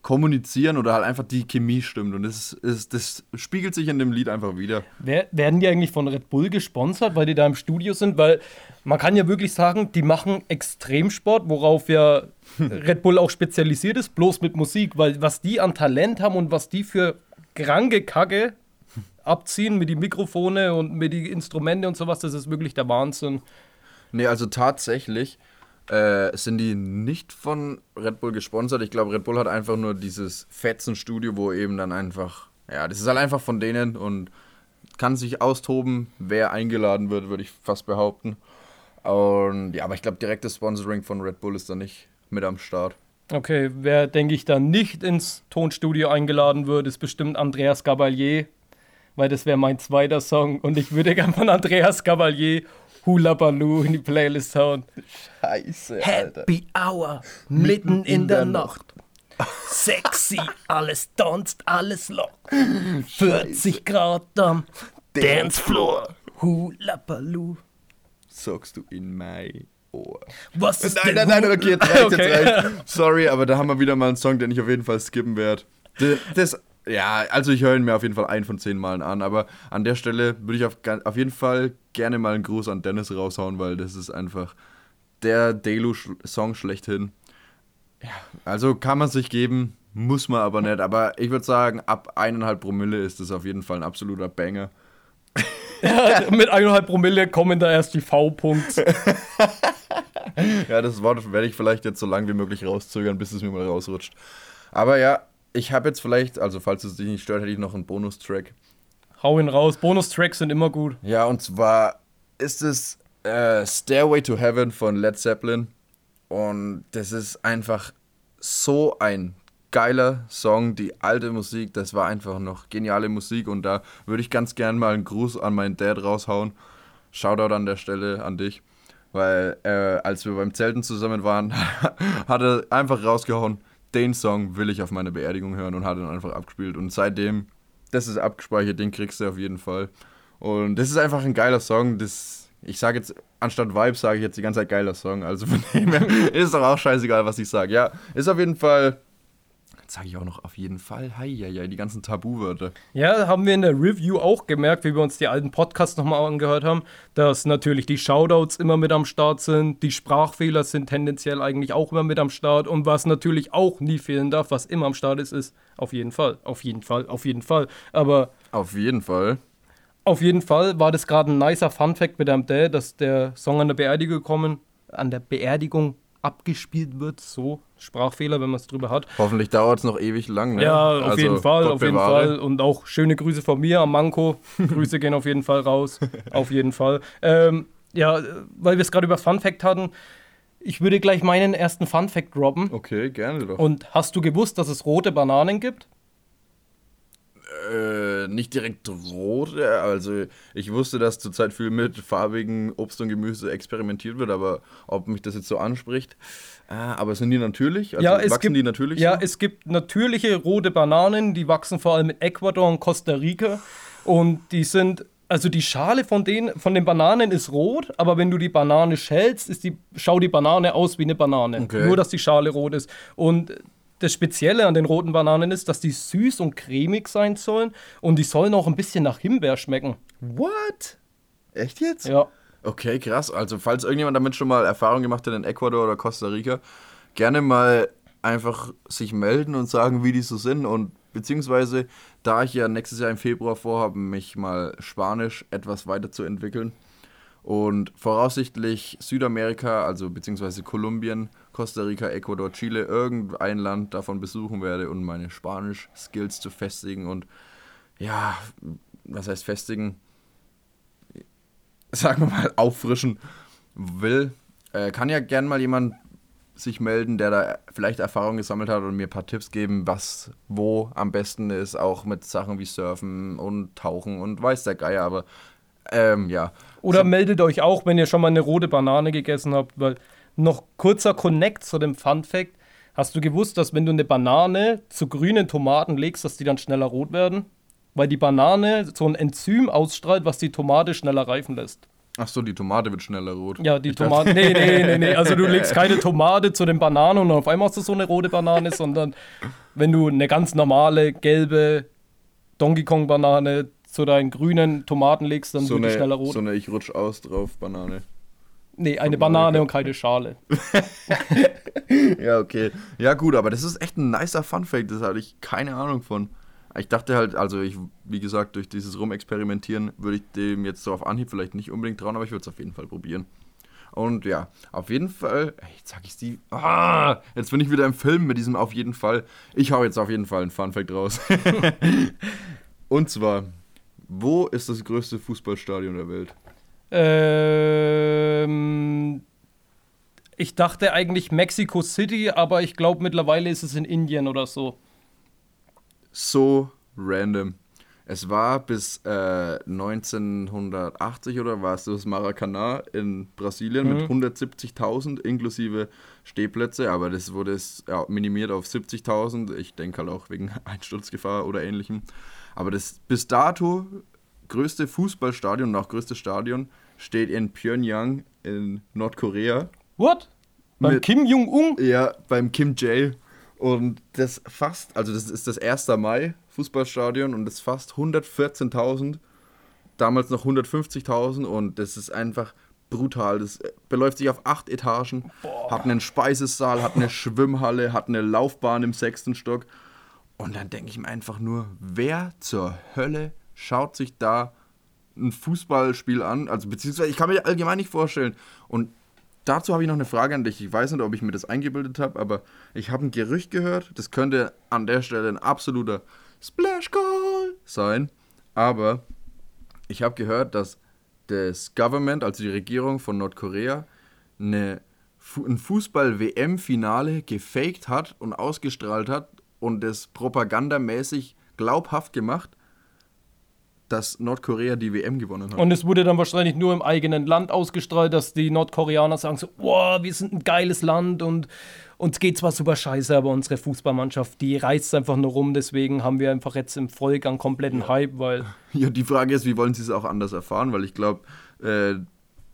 kommunizieren oder halt einfach die Chemie stimmt. Und das, ist, das spiegelt sich in dem Lied einfach wieder. werden die eigentlich von Red Bull gesponsert, weil die da im Studio sind? Weil man kann ja wirklich sagen, die machen Extremsport, worauf ja Red Bull auch spezialisiert ist, bloß mit Musik. Weil was die an Talent haben und was die für kranke Kacke abziehen mit die Mikrofone und mit die Instrumente und sowas, das ist wirklich der Wahnsinn. Nee, also tatsächlich äh, sind die nicht von Red Bull gesponsert. Ich glaube, Red Bull hat einfach nur dieses Fetzen-Studio, wo eben dann einfach, ja, das ist halt einfach von denen und kann sich austoben, wer eingeladen wird, würde ich fast behaupten. Und ja, aber ich glaube, direktes Sponsoring von Red Bull ist da nicht mit am Start. Okay, wer, denke ich, da nicht ins Tonstudio eingeladen wird, ist bestimmt Andreas Gabalier, weil das wäre mein zweiter Song und ich würde gerne von Andreas Gabalier Hula Baloo in die Playlist hauen. Scheiße, Alter. Happy Hour, mitten in der Nacht. Sexy, alles tanzt, alles lockt. 40 Grad am Dancefloor. Hula Baloo. Sagst du in mein Ohr. Was ist nein, nein, nein, nein, okay, jetzt reicht, okay. jetzt reicht. Sorry, aber da haben wir wieder mal einen Song, den ich auf jeden Fall skippen werde. Das, ja, also ich höre ihn mir auf jeden Fall ein von zehn Malen an, aber an der Stelle würde ich auf, auf jeden Fall gerne mal einen Gruß an Dennis raushauen, weil das ist einfach der Delu-Song schlechthin. Ja, also kann man sich geben, muss man aber nicht. Aber ich würde sagen, ab eineinhalb Promille ist das auf jeden Fall ein absoluter Banger. Ja, mit eineinhalb Promille kommen da erst die V-Punkte. ja, das Wort werde ich vielleicht jetzt so lange wie möglich rauszögern, bis es mir mal rausrutscht. Aber ja, ich habe jetzt vielleicht, also falls es dich nicht stört, hätte ich noch einen Bonustrack. Hau ihn raus. Bonustracks sind immer gut. Ja, und zwar ist es äh, Stairway to Heaven von Led Zeppelin. Und das ist einfach so ein geiler Song. Die alte Musik, das war einfach noch geniale Musik. Und da würde ich ganz gern mal einen Gruß an meinen Dad raushauen. Shoutout an der Stelle an dich. Weil äh, als wir beim Zelten zusammen waren, hat er einfach rausgehauen, den Song will ich auf meine Beerdigung hören und hat ihn einfach abgespielt. Und seitdem, das ist abgespeichert, den kriegst du auf jeden Fall. Und das ist einfach ein geiler Song. Das, ich sage jetzt, anstatt Vibes sage ich jetzt die ganze Zeit geiler Song. Also von dem her ist doch auch scheißegal, was ich sage. Ja, ist auf jeden Fall sage ich auch noch auf jeden Fall. Hei, ja, ja, die ganzen Tabuwörter. Ja, haben wir in der Review auch gemerkt, wie wir uns die alten Podcasts nochmal angehört haben, dass natürlich die Shoutouts immer mit am Start sind, die Sprachfehler sind tendenziell eigentlich auch immer mit am Start und was natürlich auch nie fehlen darf, was immer am Start ist, ist auf jeden Fall, auf jeden Fall, auf jeden Fall. Aber. Auf jeden Fall. Auf jeden Fall war das gerade ein nicer Fun-Fact mit einem Dad, dass der Song an der Beerdigung kommen, an der Beerdigung abgespielt wird, so Sprachfehler, wenn man es drüber hat. Hoffentlich dauert es noch ewig lang. Ne? Ja, auf also, jeden Fall, Gott auf jeden bewahre. Fall. Und auch schöne Grüße von mir am Manko. Grüße gehen auf jeden Fall raus. auf jeden Fall. Ähm, ja, weil wir es gerade über Fun Fact hatten. Ich würde gleich meinen ersten Fun Fact droppen. Okay, gerne doch. Und hast du gewusst, dass es rote Bananen gibt? Äh, nicht direkt rot. Also ich wusste, dass zurzeit viel mit farbigen Obst und Gemüse experimentiert wird, aber ob mich das jetzt so anspricht. Äh, aber sind die natürlich? Also ja, es wachsen gibt, die natürlich? Ja, so? es gibt natürliche rote Bananen, die wachsen vor allem in Ecuador und Costa Rica. Und die sind also die Schale von den, von den Bananen ist rot, aber wenn du die Banane schälst, ist die, schaut die Banane aus wie eine Banane. Okay. Nur, dass die Schale rot ist. Und das Spezielle an den roten Bananen ist, dass die süß und cremig sein sollen und die sollen auch ein bisschen nach Himbeer schmecken. What? Echt jetzt? Ja. Okay, krass. Also, falls irgendjemand damit schon mal Erfahrung gemacht hat in Ecuador oder Costa Rica, gerne mal einfach sich melden und sagen, wie die so sind. Und beziehungsweise da ich ja nächstes Jahr im Februar vorhabe, mich mal Spanisch etwas weiterzuentwickeln und voraussichtlich Südamerika, also beziehungsweise Kolumbien, Costa Rica, Ecuador, Chile, irgendein Land davon besuchen werde und meine Spanisch-Skills zu festigen und ja, was heißt festigen? Sagen wir mal auffrischen will. Äh, kann ja gern mal jemand sich melden, der da vielleicht Erfahrung gesammelt hat und mir ein paar Tipps geben, was wo am besten ist, auch mit Sachen wie Surfen und Tauchen und weiß der Geier, aber ähm, ja. Oder so. meldet euch auch, wenn ihr schon mal eine rote Banane gegessen habt, weil noch kurzer Connect zu dem Fun Fact. Hast du gewusst, dass wenn du eine Banane zu grünen Tomaten legst, dass die dann schneller rot werden? Weil die Banane so ein Enzym ausstrahlt, was die Tomate schneller reifen lässt. Ach so, die Tomate wird schneller rot. Ja, die Tomate. Nee, nee, nee, nee. Also du legst keine Tomate zu den Bananen und auf einmal hast du so eine rote Banane, sondern wenn du eine ganz normale gelbe Donkey Kong Banane zu deinen grünen Tomaten legst, dann so wird die schneller rot. So eine Ich rutsch aus drauf Banane. Nee, eine Banane und keine Schale. ja, okay. Ja, gut, aber das ist echt ein nicer Fun-Fact. Das hatte ich keine Ahnung von. Ich dachte halt, also ich, wie gesagt, durch dieses Rumexperimentieren würde ich dem jetzt so auf Anhieb vielleicht nicht unbedingt trauen, aber ich würde es auf jeden Fall probieren. Und ja, auf jeden Fall, jetzt sag ich die, ah, jetzt bin ich wieder im Film mit diesem auf jeden Fall. Ich hau jetzt auf jeden Fall einen Funfact raus. Und zwar, wo ist das größte Fußballstadion der Welt? Ähm, ich dachte eigentlich Mexico City, aber ich glaube mittlerweile ist es in Indien oder so so random. Es war bis äh, 1980 oder war es das Maracanã in Brasilien mhm. mit 170.000 inklusive Stehplätze, aber das wurde ja, minimiert auf 70.000. Ich denke halt auch wegen Einsturzgefahr oder ähnlichem. Aber das bis dato größte Fußballstadion und auch größte Stadion steht in Pyongyang in Nordkorea. What? Beim mit, Kim Jong-un? Ja, beim Kim Jae. Und das fast, also das ist das 1. Mai Fußballstadion und das fast 114.000, damals noch 150.000 und das ist einfach brutal. Das beläuft sich auf acht Etagen, Boah. hat einen Speisesaal, hat eine Schwimmhalle, hat eine Laufbahn im sechsten Stock. Und dann denke ich mir einfach nur, wer zur Hölle schaut sich da ein Fußballspiel an? Also beziehungsweise ich kann mir allgemein nicht vorstellen. Und dazu habe ich noch eine Frage an dich. Ich weiß nicht, ob ich mir das eingebildet habe, aber ich habe ein Gerücht gehört. Das könnte an der Stelle ein absoluter Splash Call sein. Aber ich habe gehört, dass das Government, also die Regierung von Nordkorea, eine, ein Fußball-WM-Finale gefaked hat und ausgestrahlt hat und das propagandamäßig glaubhaft gemacht, dass Nordkorea die WM gewonnen hat. Und es wurde dann wahrscheinlich nur im eigenen Land ausgestrahlt, dass die Nordkoreaner sagen so, wow, wir sind ein geiles Land und uns geht zwar super scheiße, aber unsere Fußballmannschaft, die reißt einfach nur rum, deswegen haben wir einfach jetzt im Vollgang kompletten Hype, weil... Ja, die Frage ist, wie wollen sie es auch anders erfahren, weil ich glaube, äh,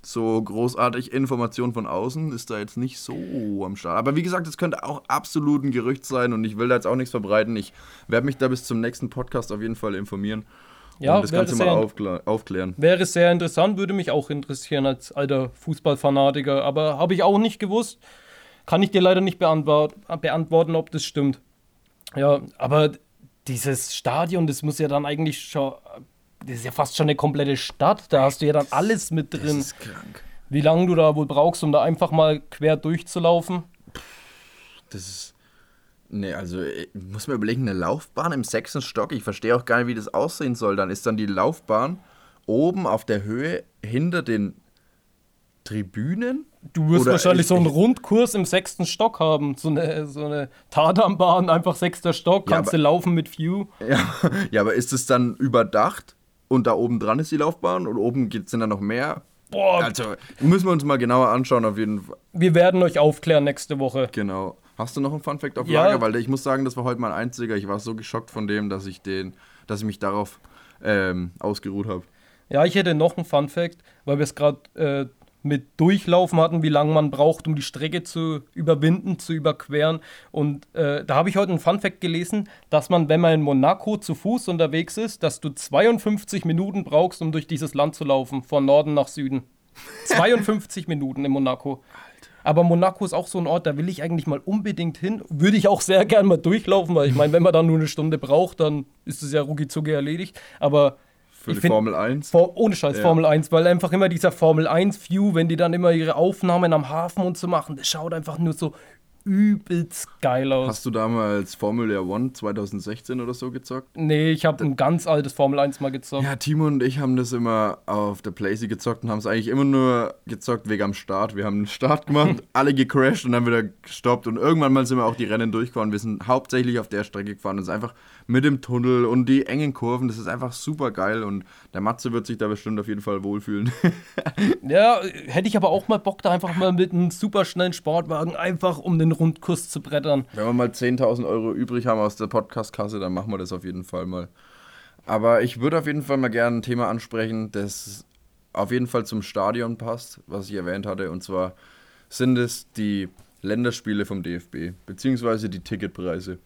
so großartig Information von außen ist da jetzt nicht so am Start. Aber wie gesagt, es könnte auch absolut ein Gerücht sein und ich will da jetzt auch nichts verbreiten. Ich werde mich da bis zum nächsten Podcast auf jeden Fall informieren. Ja, und das du mal aufklär aufklären. Wäre sehr interessant, würde mich auch interessieren als alter Fußballfanatiker. Aber habe ich auch nicht gewusst. Kann ich dir leider nicht beantwort beantworten, ob das stimmt. Ja, aber dieses Stadion, das muss ja dann eigentlich schon. Das ist ja fast schon eine komplette Stadt. Da hast du ja dann alles mit drin. Das ist krank. Wie lange du da wohl brauchst, um da einfach mal quer durchzulaufen? Das ist Nee, also ich muss mir überlegen, eine Laufbahn im sechsten Stock, ich verstehe auch gar nicht, wie das aussehen soll. Dann ist dann die Laufbahn oben auf der Höhe hinter den Tribünen? Du wirst Oder wahrscheinlich so einen Rundkurs im sechsten Stock haben. So eine, so eine Tatanbahn, einfach sechster Stock, kannst ja, aber, du laufen mit View. Ja, ja, aber ist es dann überdacht und da oben dran ist die Laufbahn und oben sind dann noch mehr? Boah. Also müssen wir uns mal genauer anschauen, auf jeden Fall. Wir werden euch aufklären nächste Woche. Genau. Hast du noch einen Funfact auf Lager? Ja. Weil ich muss sagen, das war heute mein einziger. Ich war so geschockt von dem, dass ich den, dass ich mich darauf ähm, ausgeruht habe. Ja, ich hätte noch einen Funfact, weil wir es gerade äh, mit Durchlaufen hatten, wie lange man braucht, um die Strecke zu überwinden, zu überqueren. Und äh, da habe ich heute einen Funfact gelesen, dass man, wenn man in Monaco zu Fuß unterwegs ist, dass du 52 Minuten brauchst, um durch dieses Land zu laufen, von Norden nach Süden. 52 Minuten in Monaco. Aber Monaco ist auch so ein Ort, da will ich eigentlich mal unbedingt hin. Würde ich auch sehr gern mal durchlaufen, weil ich meine, wenn man da nur eine Stunde braucht, dann ist es ja rucki erledigt. Aber für die find, Formel 1? For, ohne Scheiß, ja. Formel 1, weil einfach immer dieser Formel 1-View, wenn die dann immer ihre Aufnahmen am Hafen und so machen, das schaut einfach nur so übelst geil aus. Hast du damals Formula One 2016 oder so gezockt? Nee, ich habe ein ganz altes Formel 1 mal gezockt. Ja, Timo und ich haben das immer auf der Playsee gezockt und haben es eigentlich immer nur gezockt wegen am Start. Wir haben einen Start gemacht, alle gecrashed und dann wieder gestoppt und irgendwann mal sind wir auch die Rennen durchgefahren. Wir sind hauptsächlich auf der Strecke gefahren. Das ist einfach mit dem Tunnel und die engen Kurven, das ist einfach super geil und der Matze wird sich da bestimmt auf jeden Fall wohlfühlen. ja, hätte ich aber auch mal Bock, da einfach mal mit einem super schnellen Sportwagen einfach um den Rundkurs zu brettern. Wenn wir mal 10.000 Euro übrig haben aus der Podcastkasse, dann machen wir das auf jeden Fall mal. Aber ich würde auf jeden Fall mal gerne ein Thema ansprechen, das auf jeden Fall zum Stadion passt, was ich erwähnt hatte. Und zwar sind es die Länderspiele vom DFB, beziehungsweise die Ticketpreise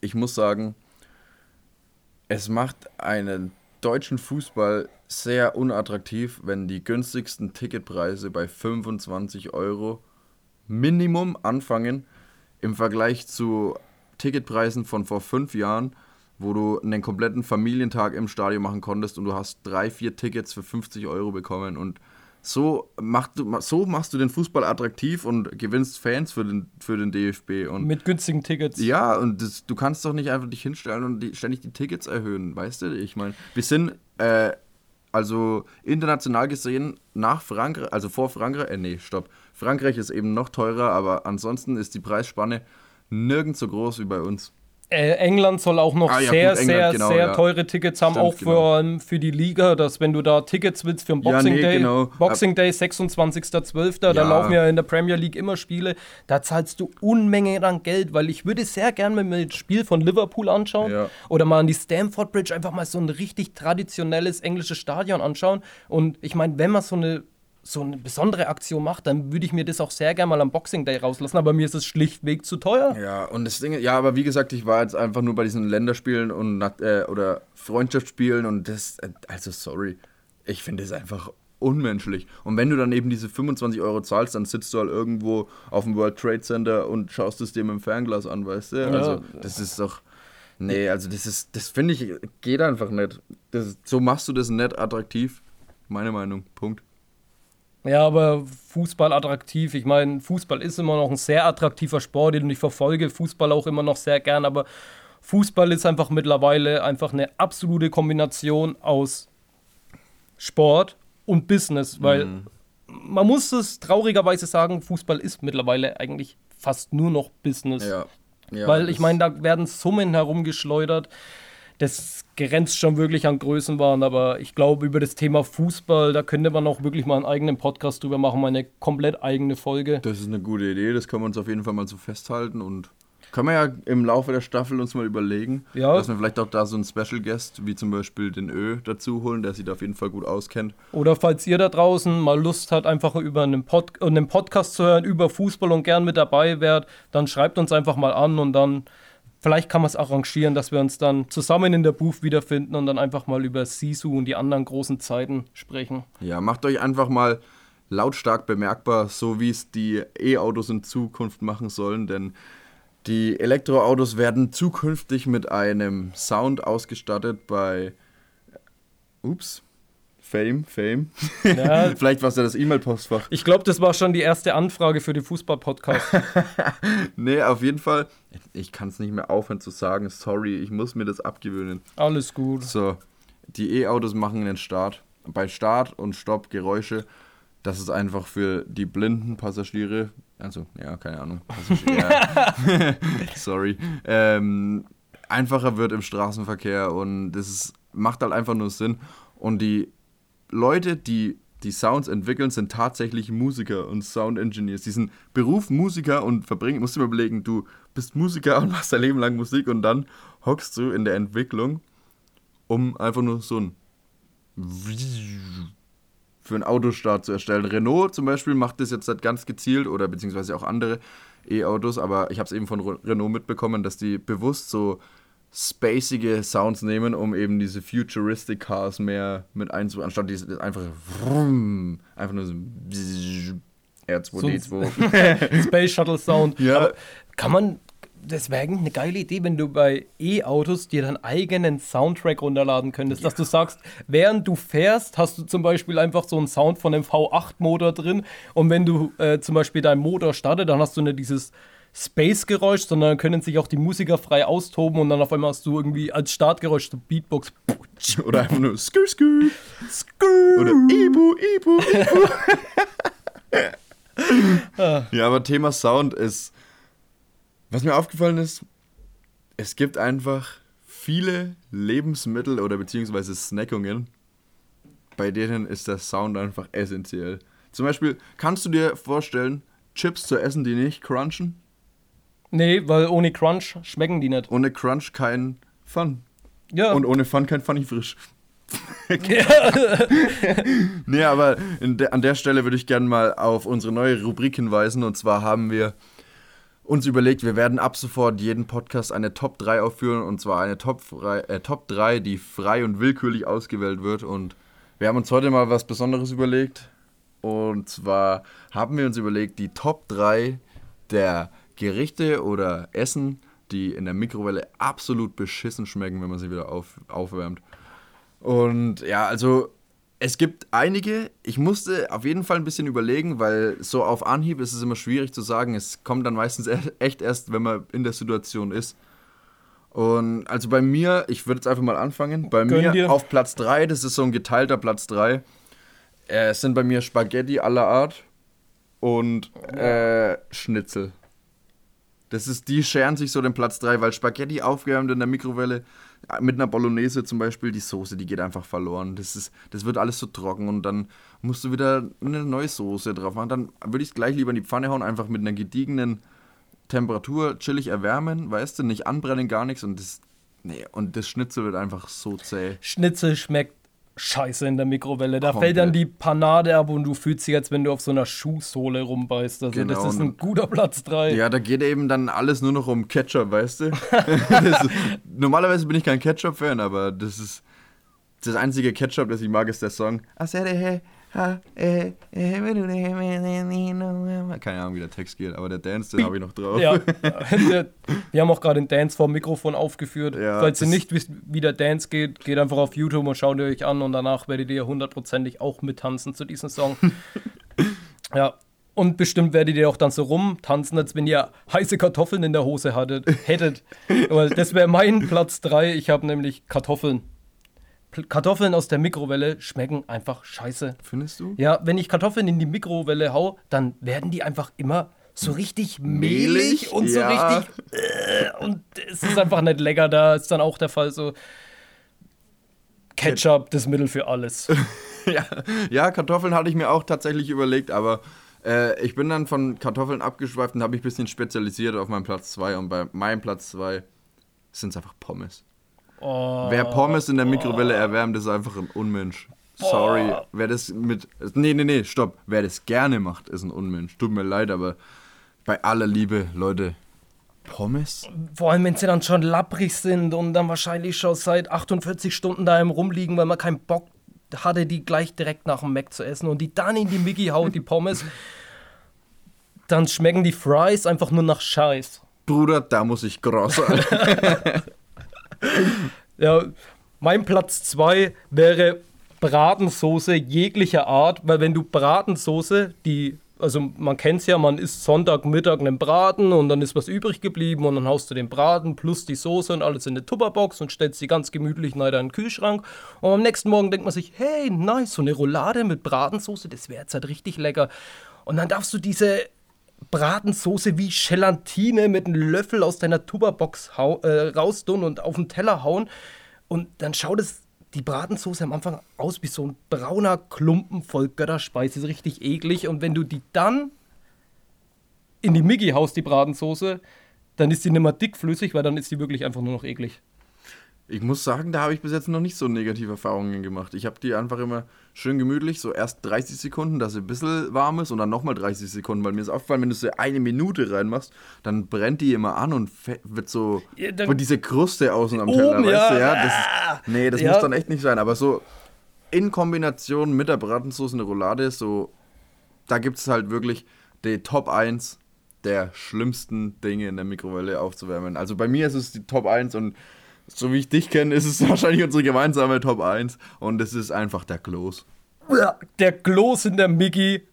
ich muss sagen, es macht einen deutschen Fußball sehr unattraktiv, wenn die günstigsten Ticketpreise bei 25 Euro Minimum anfangen im Vergleich zu Ticketpreisen von vor fünf Jahren, wo du einen kompletten Familientag im Stadion machen konntest und du hast drei, vier Tickets für 50 Euro bekommen und so, mach du, so machst du den Fußball attraktiv und gewinnst Fans für den, für den DFB. Und Mit günstigen Tickets. Ja, und das, du kannst doch nicht einfach dich hinstellen und die, ständig die Tickets erhöhen, weißt du? Ich meine, wir sind äh, also international gesehen nach Frankreich, also vor Frankreich, äh, nee, stopp. Frankreich ist eben noch teurer, aber ansonsten ist die Preisspanne nirgends so groß wie bei uns. Äh, England soll auch noch ah, ja, sehr, gut, sehr, genau, sehr ja. teure Tickets haben, Stimmt, auch vor genau. für die Liga, dass wenn du da Tickets willst für den Boxing ja, nee, Day, genau. Boxing Day 26.12., da laufen ja in der Premier League immer Spiele, da zahlst du Unmenge an Geld, weil ich würde sehr gerne mir ein Spiel von Liverpool anschauen oder mal an die Stamford Bridge einfach mal so ein richtig traditionelles englisches Stadion anschauen und ich meine, wenn man so eine so eine besondere Aktion macht, dann würde ich mir das auch sehr gerne mal am Boxing Day rauslassen, aber mir ist es schlichtweg zu teuer. Ja, und das Ding, ja, aber wie gesagt, ich war jetzt einfach nur bei diesen Länderspielen und äh, oder Freundschaftsspielen und das, äh, also sorry, ich finde es einfach unmenschlich. Und wenn du dann eben diese 25 Euro zahlst, dann sitzt du halt irgendwo auf dem World Trade Center und schaust es dir mit dem Fernglas an, weißt du? Ja. Also, das ist doch. Nee, also das ist, das finde ich, geht einfach nicht. Das, so machst du das nicht attraktiv. Meine Meinung. Punkt. Ja, aber Fußball attraktiv. Ich meine, Fußball ist immer noch ein sehr attraktiver Sport, den ich verfolge. Fußball auch immer noch sehr gern, aber Fußball ist einfach mittlerweile einfach eine absolute Kombination aus Sport und Business, weil mhm. man muss es traurigerweise sagen, Fußball ist mittlerweile eigentlich fast nur noch Business. Ja. Ja, weil ich meine, da werden Summen herumgeschleudert das grenzt schon wirklich an Größenwahn, aber ich glaube, über das Thema Fußball, da könnte man auch wirklich mal einen eigenen Podcast drüber machen, mal eine komplett eigene Folge. Das ist eine gute Idee, das können wir uns auf jeden Fall mal so festhalten und können wir ja im Laufe der Staffel uns mal überlegen, ja. dass wir vielleicht auch da so einen Special Guest, wie zum Beispiel den Ö, dazu holen, der sich da auf jeden Fall gut auskennt. Oder falls ihr da draußen mal Lust habt, einfach über einen, Pod einen Podcast zu hören über Fußball und gern mit dabei wärt, dann schreibt uns einfach mal an und dann Vielleicht kann man es arrangieren, dass wir uns dann zusammen in der Booth wiederfinden und dann einfach mal über Sisu und die anderen großen Zeiten sprechen. Ja, macht euch einfach mal lautstark bemerkbar, so wie es die E-Autos in Zukunft machen sollen, denn die Elektroautos werden zukünftig mit einem Sound ausgestattet bei Ups, Fame, Fame. Ja. Vielleicht war es ja das E-Mail-Postfach. Ich glaube, das war schon die erste Anfrage für den Fußball-Podcast. nee, auf jeden Fall. Ich kann es nicht mehr aufhören zu sagen. Sorry, ich muss mir das abgewöhnen. Alles gut. So, die E-Autos machen den Start. Bei Start und Stopp Geräusche. Das ist einfach für die blinden Passagiere, also, ja, keine Ahnung. Sorry. Ähm, einfacher wird im Straßenverkehr und das ist, macht halt einfach nur Sinn. Und die Leute, die die Sounds entwickeln, sind tatsächlich Musiker und Sound Engineers. Die sind Beruf Musiker und verbringen, musst du mir überlegen, du bist Musiker und machst dein Leben lang Musik und dann hockst du in der Entwicklung, um einfach nur so ein für einen Autostart zu erstellen. Renault zum Beispiel macht das jetzt halt ganz gezielt oder beziehungsweise auch andere E-Autos, aber ich habe es eben von Renault mitbekommen, dass die bewusst so spacige Sounds nehmen, um eben diese futuristic Cars mehr mit einzubauen, anstatt diese einfach einfach nur so R2D2. Space Shuttle Sound. Ja. Aber kann man, das wäre eigentlich eine geile Idee, wenn du bei E-Autos dir deinen eigenen Soundtrack runterladen könntest, dass du sagst, während du fährst, hast du zum Beispiel einfach so einen Sound von dem V8-Motor drin und wenn du äh, zum Beispiel deinen Motor startet, dann hast du nicht dieses Space-Geräusch, sondern können sich auch die Musiker frei austoben und dann auf einmal hast du irgendwie als Startgeräusch so Beatbox. Oder einfach nur Skür, Skür. Oder Ibu, Ibu, Ibu. ja, aber Thema Sound ist. Was mir aufgefallen ist, es gibt einfach viele Lebensmittel oder beziehungsweise Snackungen, bei denen ist der Sound einfach essentiell. Zum Beispiel, kannst du dir vorstellen, Chips zu essen, die nicht crunchen? Nee, weil ohne Crunch schmecken die nicht. Ohne Crunch kein Fun. Ja. Und ohne Fun kein Funny frisch. nee, aber de an der Stelle würde ich gerne mal auf unsere neue Rubrik hinweisen. Und zwar haben wir uns überlegt, wir werden ab sofort jeden Podcast eine Top 3 aufführen. Und zwar eine Top, frei, äh, Top 3, die frei und willkürlich ausgewählt wird. Und wir haben uns heute mal was Besonderes überlegt. Und zwar haben wir uns überlegt, die Top 3 der Gerichte oder Essen, die in der Mikrowelle absolut beschissen schmecken, wenn man sie wieder auf, aufwärmt. Und ja, also es gibt einige. Ich musste auf jeden Fall ein bisschen überlegen, weil so auf Anhieb ist es immer schwierig zu sagen. Es kommt dann meistens echt erst, wenn man in der Situation ist. Und also bei mir, ich würde jetzt einfach mal anfangen. Bei Gönn mir dir. auf Platz 3, das ist so ein geteilter Platz 3. Äh, es sind bei mir Spaghetti aller Art und äh, Schnitzel. Das ist, die scheren sich so den Platz 3, weil Spaghetti aufgewärmt in der Mikrowelle mit einer Bolognese zum Beispiel, die Soße, die geht einfach verloren. Das, ist, das wird alles so trocken und dann musst du wieder eine neue Soße drauf machen. Dann würde ich es gleich lieber in die Pfanne hauen, einfach mit einer gediegenen Temperatur chillig erwärmen, weißt du, nicht anbrennen, gar nichts und das, nee, und das Schnitzel wird einfach so zäh. Schnitzel schmeckt scheiße in der Mikrowelle. Da Komplett. fällt dann die Panade ab und du fühlst dich, als wenn du auf so einer Schuhsohle rumbeißt. Also Genau, das ist ein guter Platz 3. Ja, da geht eben dann alles nur noch um Ketchup, weißt du? ist, normalerweise bin ich kein Ketchup-Fan, aber das ist das einzige Ketchup, das ich mag, ist der Song. Keine Ahnung, wie der Text geht, aber der Dance, den habe ich noch drauf. Ja, wir haben auch gerade den Dance vor dem Mikrofon aufgeführt. Ja, Falls ihr nicht wisst, wie der Dance geht, geht einfach auf YouTube und schaut ihr euch an und danach werdet ihr hundertprozentig auch mittanzen zu diesem Song. ja, und bestimmt werdet ihr auch dann so rumtanzen, als wenn ihr heiße Kartoffeln in der Hose hattet, hättet. Weil das wäre mein Platz 3. Ich habe nämlich Kartoffeln. Kartoffeln aus der Mikrowelle schmecken einfach scheiße. Findest du? Ja, wenn ich Kartoffeln in die Mikrowelle hau, dann werden die einfach immer so richtig mehlig, Mehlig? und so Ja. richtig. Äh, und es ist einfach nicht lecker. Da ist dann auch der Fall so. Ketchup, das Mittel für alles. ja, ja, Kartoffeln hatte ich mir auch tatsächlich überlegt, aber äh, ich bin dann von Kartoffeln abgeschweift und habe mich ein bisschen spezialisiert auf meinen Platz 2 und bei meinem Platz 2 sind es einfach Pommes. Oh, Wer Pommes in der Mikrowelle erwärmt, ist einfach ein Unmensch. Sorry, wer das mit. Nee, nee, nee, stopp. Wer das gerne macht, ist ein Unmensch. Tut mir leid, aber bei aller Liebe, Leute, Pommes? vor allem, wenn sie dann schon lapprig sind und dann wahrscheinlich schon seit 48 Stunden daheim rumliegen, weil man keinen Bock hatte, die gleich direkt nach dem Mac zu essen und die dann in die Mickey haut, die Pommes, dann schmecken die Fries einfach nur nach Scheiß. Bruder, da muss ich groß sein. Ja, mein Platz 2 wäre Bratensoße jeglicher Art, weil wenn du Bratensoße, die, also man kennt es ja, man isst Sonntagmittag einen Braten und dann ist was übrig geblieben und dann haust du den Braten plus die Soße und alles in eine Tupperbox und stellst die ganz gemütlich in den Kühlschrank und am nächsten Morgen denkt man sich, hey, nice, so eine Roulade mit Bratensoße, das wäre jetzt halt richtig lecker. Und dann darfst du diese Bratensoße wie Gelatine mit einem Löffel aus deiner Tupperbox hau äh, raustun und auf den Teller hauen. Und dann schaut es die Bratensoße am Anfang aus wie so ein brauner Klumpen voll Götterspeise, ist richtig eklig. Und wenn du die dann in die Miggi haust, die Bratensoße, dann ist die nicht mehr dickflüssig, weil dann ist die wirklich einfach nur noch eklig. Ich muss sagen, da habe ich bis jetzt noch nicht so negative Erfahrungen gemacht. Ich habe die einfach immer schön gemütlich, so erst 30 Sekunden, dass sie ein bisschen warm ist und dann nochmal 30 Sekunden. Weil mir ist aufgefallen, wenn du sie eine Minute reinmachst, dann brennt die immer an und wird so Ja, wird diese Kruste außen am Oben, Teller, weißt ja. du? Ja, das ist, nee, das Ja. muss dann echt nicht sein. Aber so in Kombination mit der Bratensauce eine Roulade, so da gibt es halt wirklich die Top 1 der schlimmsten Dinge in der Mikrowelle aufzuwärmen. Also bei mir ist es die Top 1 und so wie ich dich kenne, ist es wahrscheinlich unsere gemeinsame Top 1 und es ist einfach der Kloß. Der Kloß in der Mickey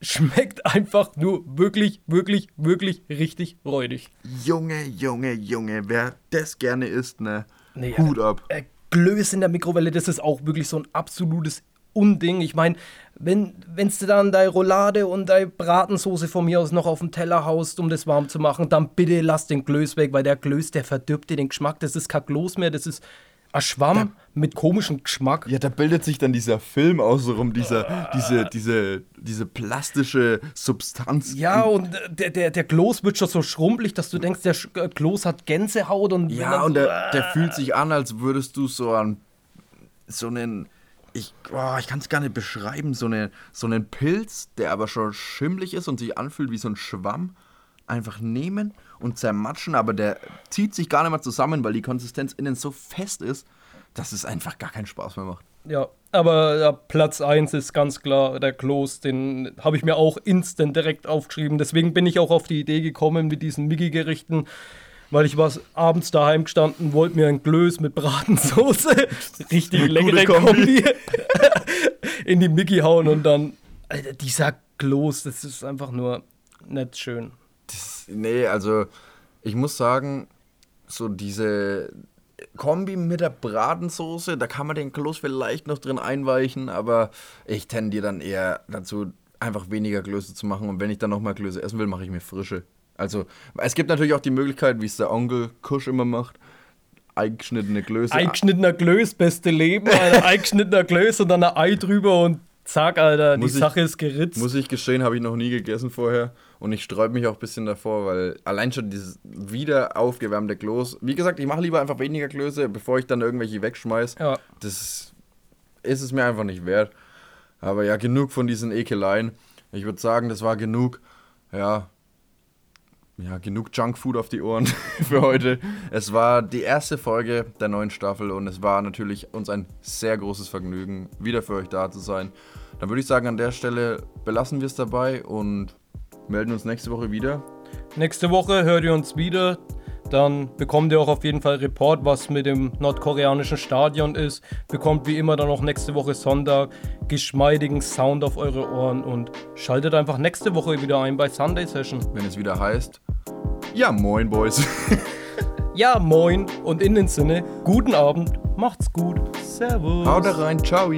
schmeckt einfach nur wirklich, wirklich, wirklich richtig räudig. Junge, Junge, Junge, wer das gerne isst, ne? Nee, Hut ab. Äh, Glöß in der Mikrowelle, das ist auch wirklich so ein absolutes Unding. Ich meine, wenn wenn's du dann deine Roulade und deine Bratensoße von mir aus noch auf dem Teller haust, um das warm zu machen, dann bitte lass den Glöß weg, weil der Glöß, der verdirbt dir den Geschmack. Das ist kein Gloß mehr, das ist ein Schwamm da, mit komischem Geschmack. Ja, da bildet sich dann dieser Film außenrum, dieser, diese, diese, diese plastische Substanz. Ja, und der, der, der Kloß wird schon so schrumpelig, dass du denkst, der äh, Kloß hat Gänsehaut und. Ja, und der, der fühlt sich an, als würdest du so an so einen ich, oh, ich kann es gar nicht beschreiben, so, eine, so einen Pilz, der aber schon schimmlig ist und sich anfühlt wie so ein Schwamm, einfach nehmen und zermatschen, aber der zieht sich gar nicht mehr zusammen, weil die Konsistenz innen so fest ist, dass es einfach gar keinen Spaß mehr macht. Ja, aber ja, Platz 1 ist ganz klar der Kloß, den habe ich mir auch instant direkt aufgeschrieben. Deswegen bin ich auch auf die Idee gekommen mit diesen Miggi-Gerichten weil ich war abends daheim gestanden, wollte mir ein Glöß mit Bratensoße, richtig leckere Kombi, in die Mickey hauen und dann, Alter, dieser Kloß, das ist einfach nur nicht schön. Das, nee, also ich muss sagen, so diese Kombi mit der Bratensoße, da kann man den Kloß vielleicht noch drin einweichen, aber ich tendiere dann eher dazu, einfach weniger Klöße zu machen und wenn ich dann nochmal Klöße essen will, mache ich mir frische. Also, es gibt natürlich auch die Möglichkeit, wie es der Onkel Kusch immer macht, eingeschnittene Klöße. Eingeschnittener Klöß, beste Leben, Alter. eingeschnittener Klöß und dann ein Ei drüber und zack, Alter, muss die ich, Sache ist geritzt. Muss ich gestehen, habe ich noch nie gegessen vorher. Und ich sträube mich auch ein bisschen davor, weil allein schon dieses wieder aufgewärmte Kloß. Wie gesagt, ich mache lieber einfach weniger Klöße, bevor ich dann irgendwelche wegschmeiß. Ja. Das ist es mir einfach nicht wert. Aber ja, genug von diesen Ekeleien. Ich würde sagen, das war genug. Ja, ja, genug Junkfood auf die Ohren für heute. Es war die erste Folge der neuen Staffel und es war natürlich uns ein sehr großes Vergnügen, wieder für euch da zu sein. Dann würde ich sagen, an der Stelle belassen wir es dabei und melden uns nächste Woche wieder. Nächste Woche hört ihr uns wieder dann bekommt ihr auch auf jeden Fall Report, was mit dem nordkoreanischen Stadion ist. Bekommt wie immer dann auch nächste Woche Sonntag geschmeidigen Sound auf eure Ohren und schaltet einfach nächste Woche wieder ein bei Sunday Session. Wenn es wieder heißt, ja moin Boys. ja moin und in den Sinne, guten Abend, macht's gut, servus. Haut rein, ciao.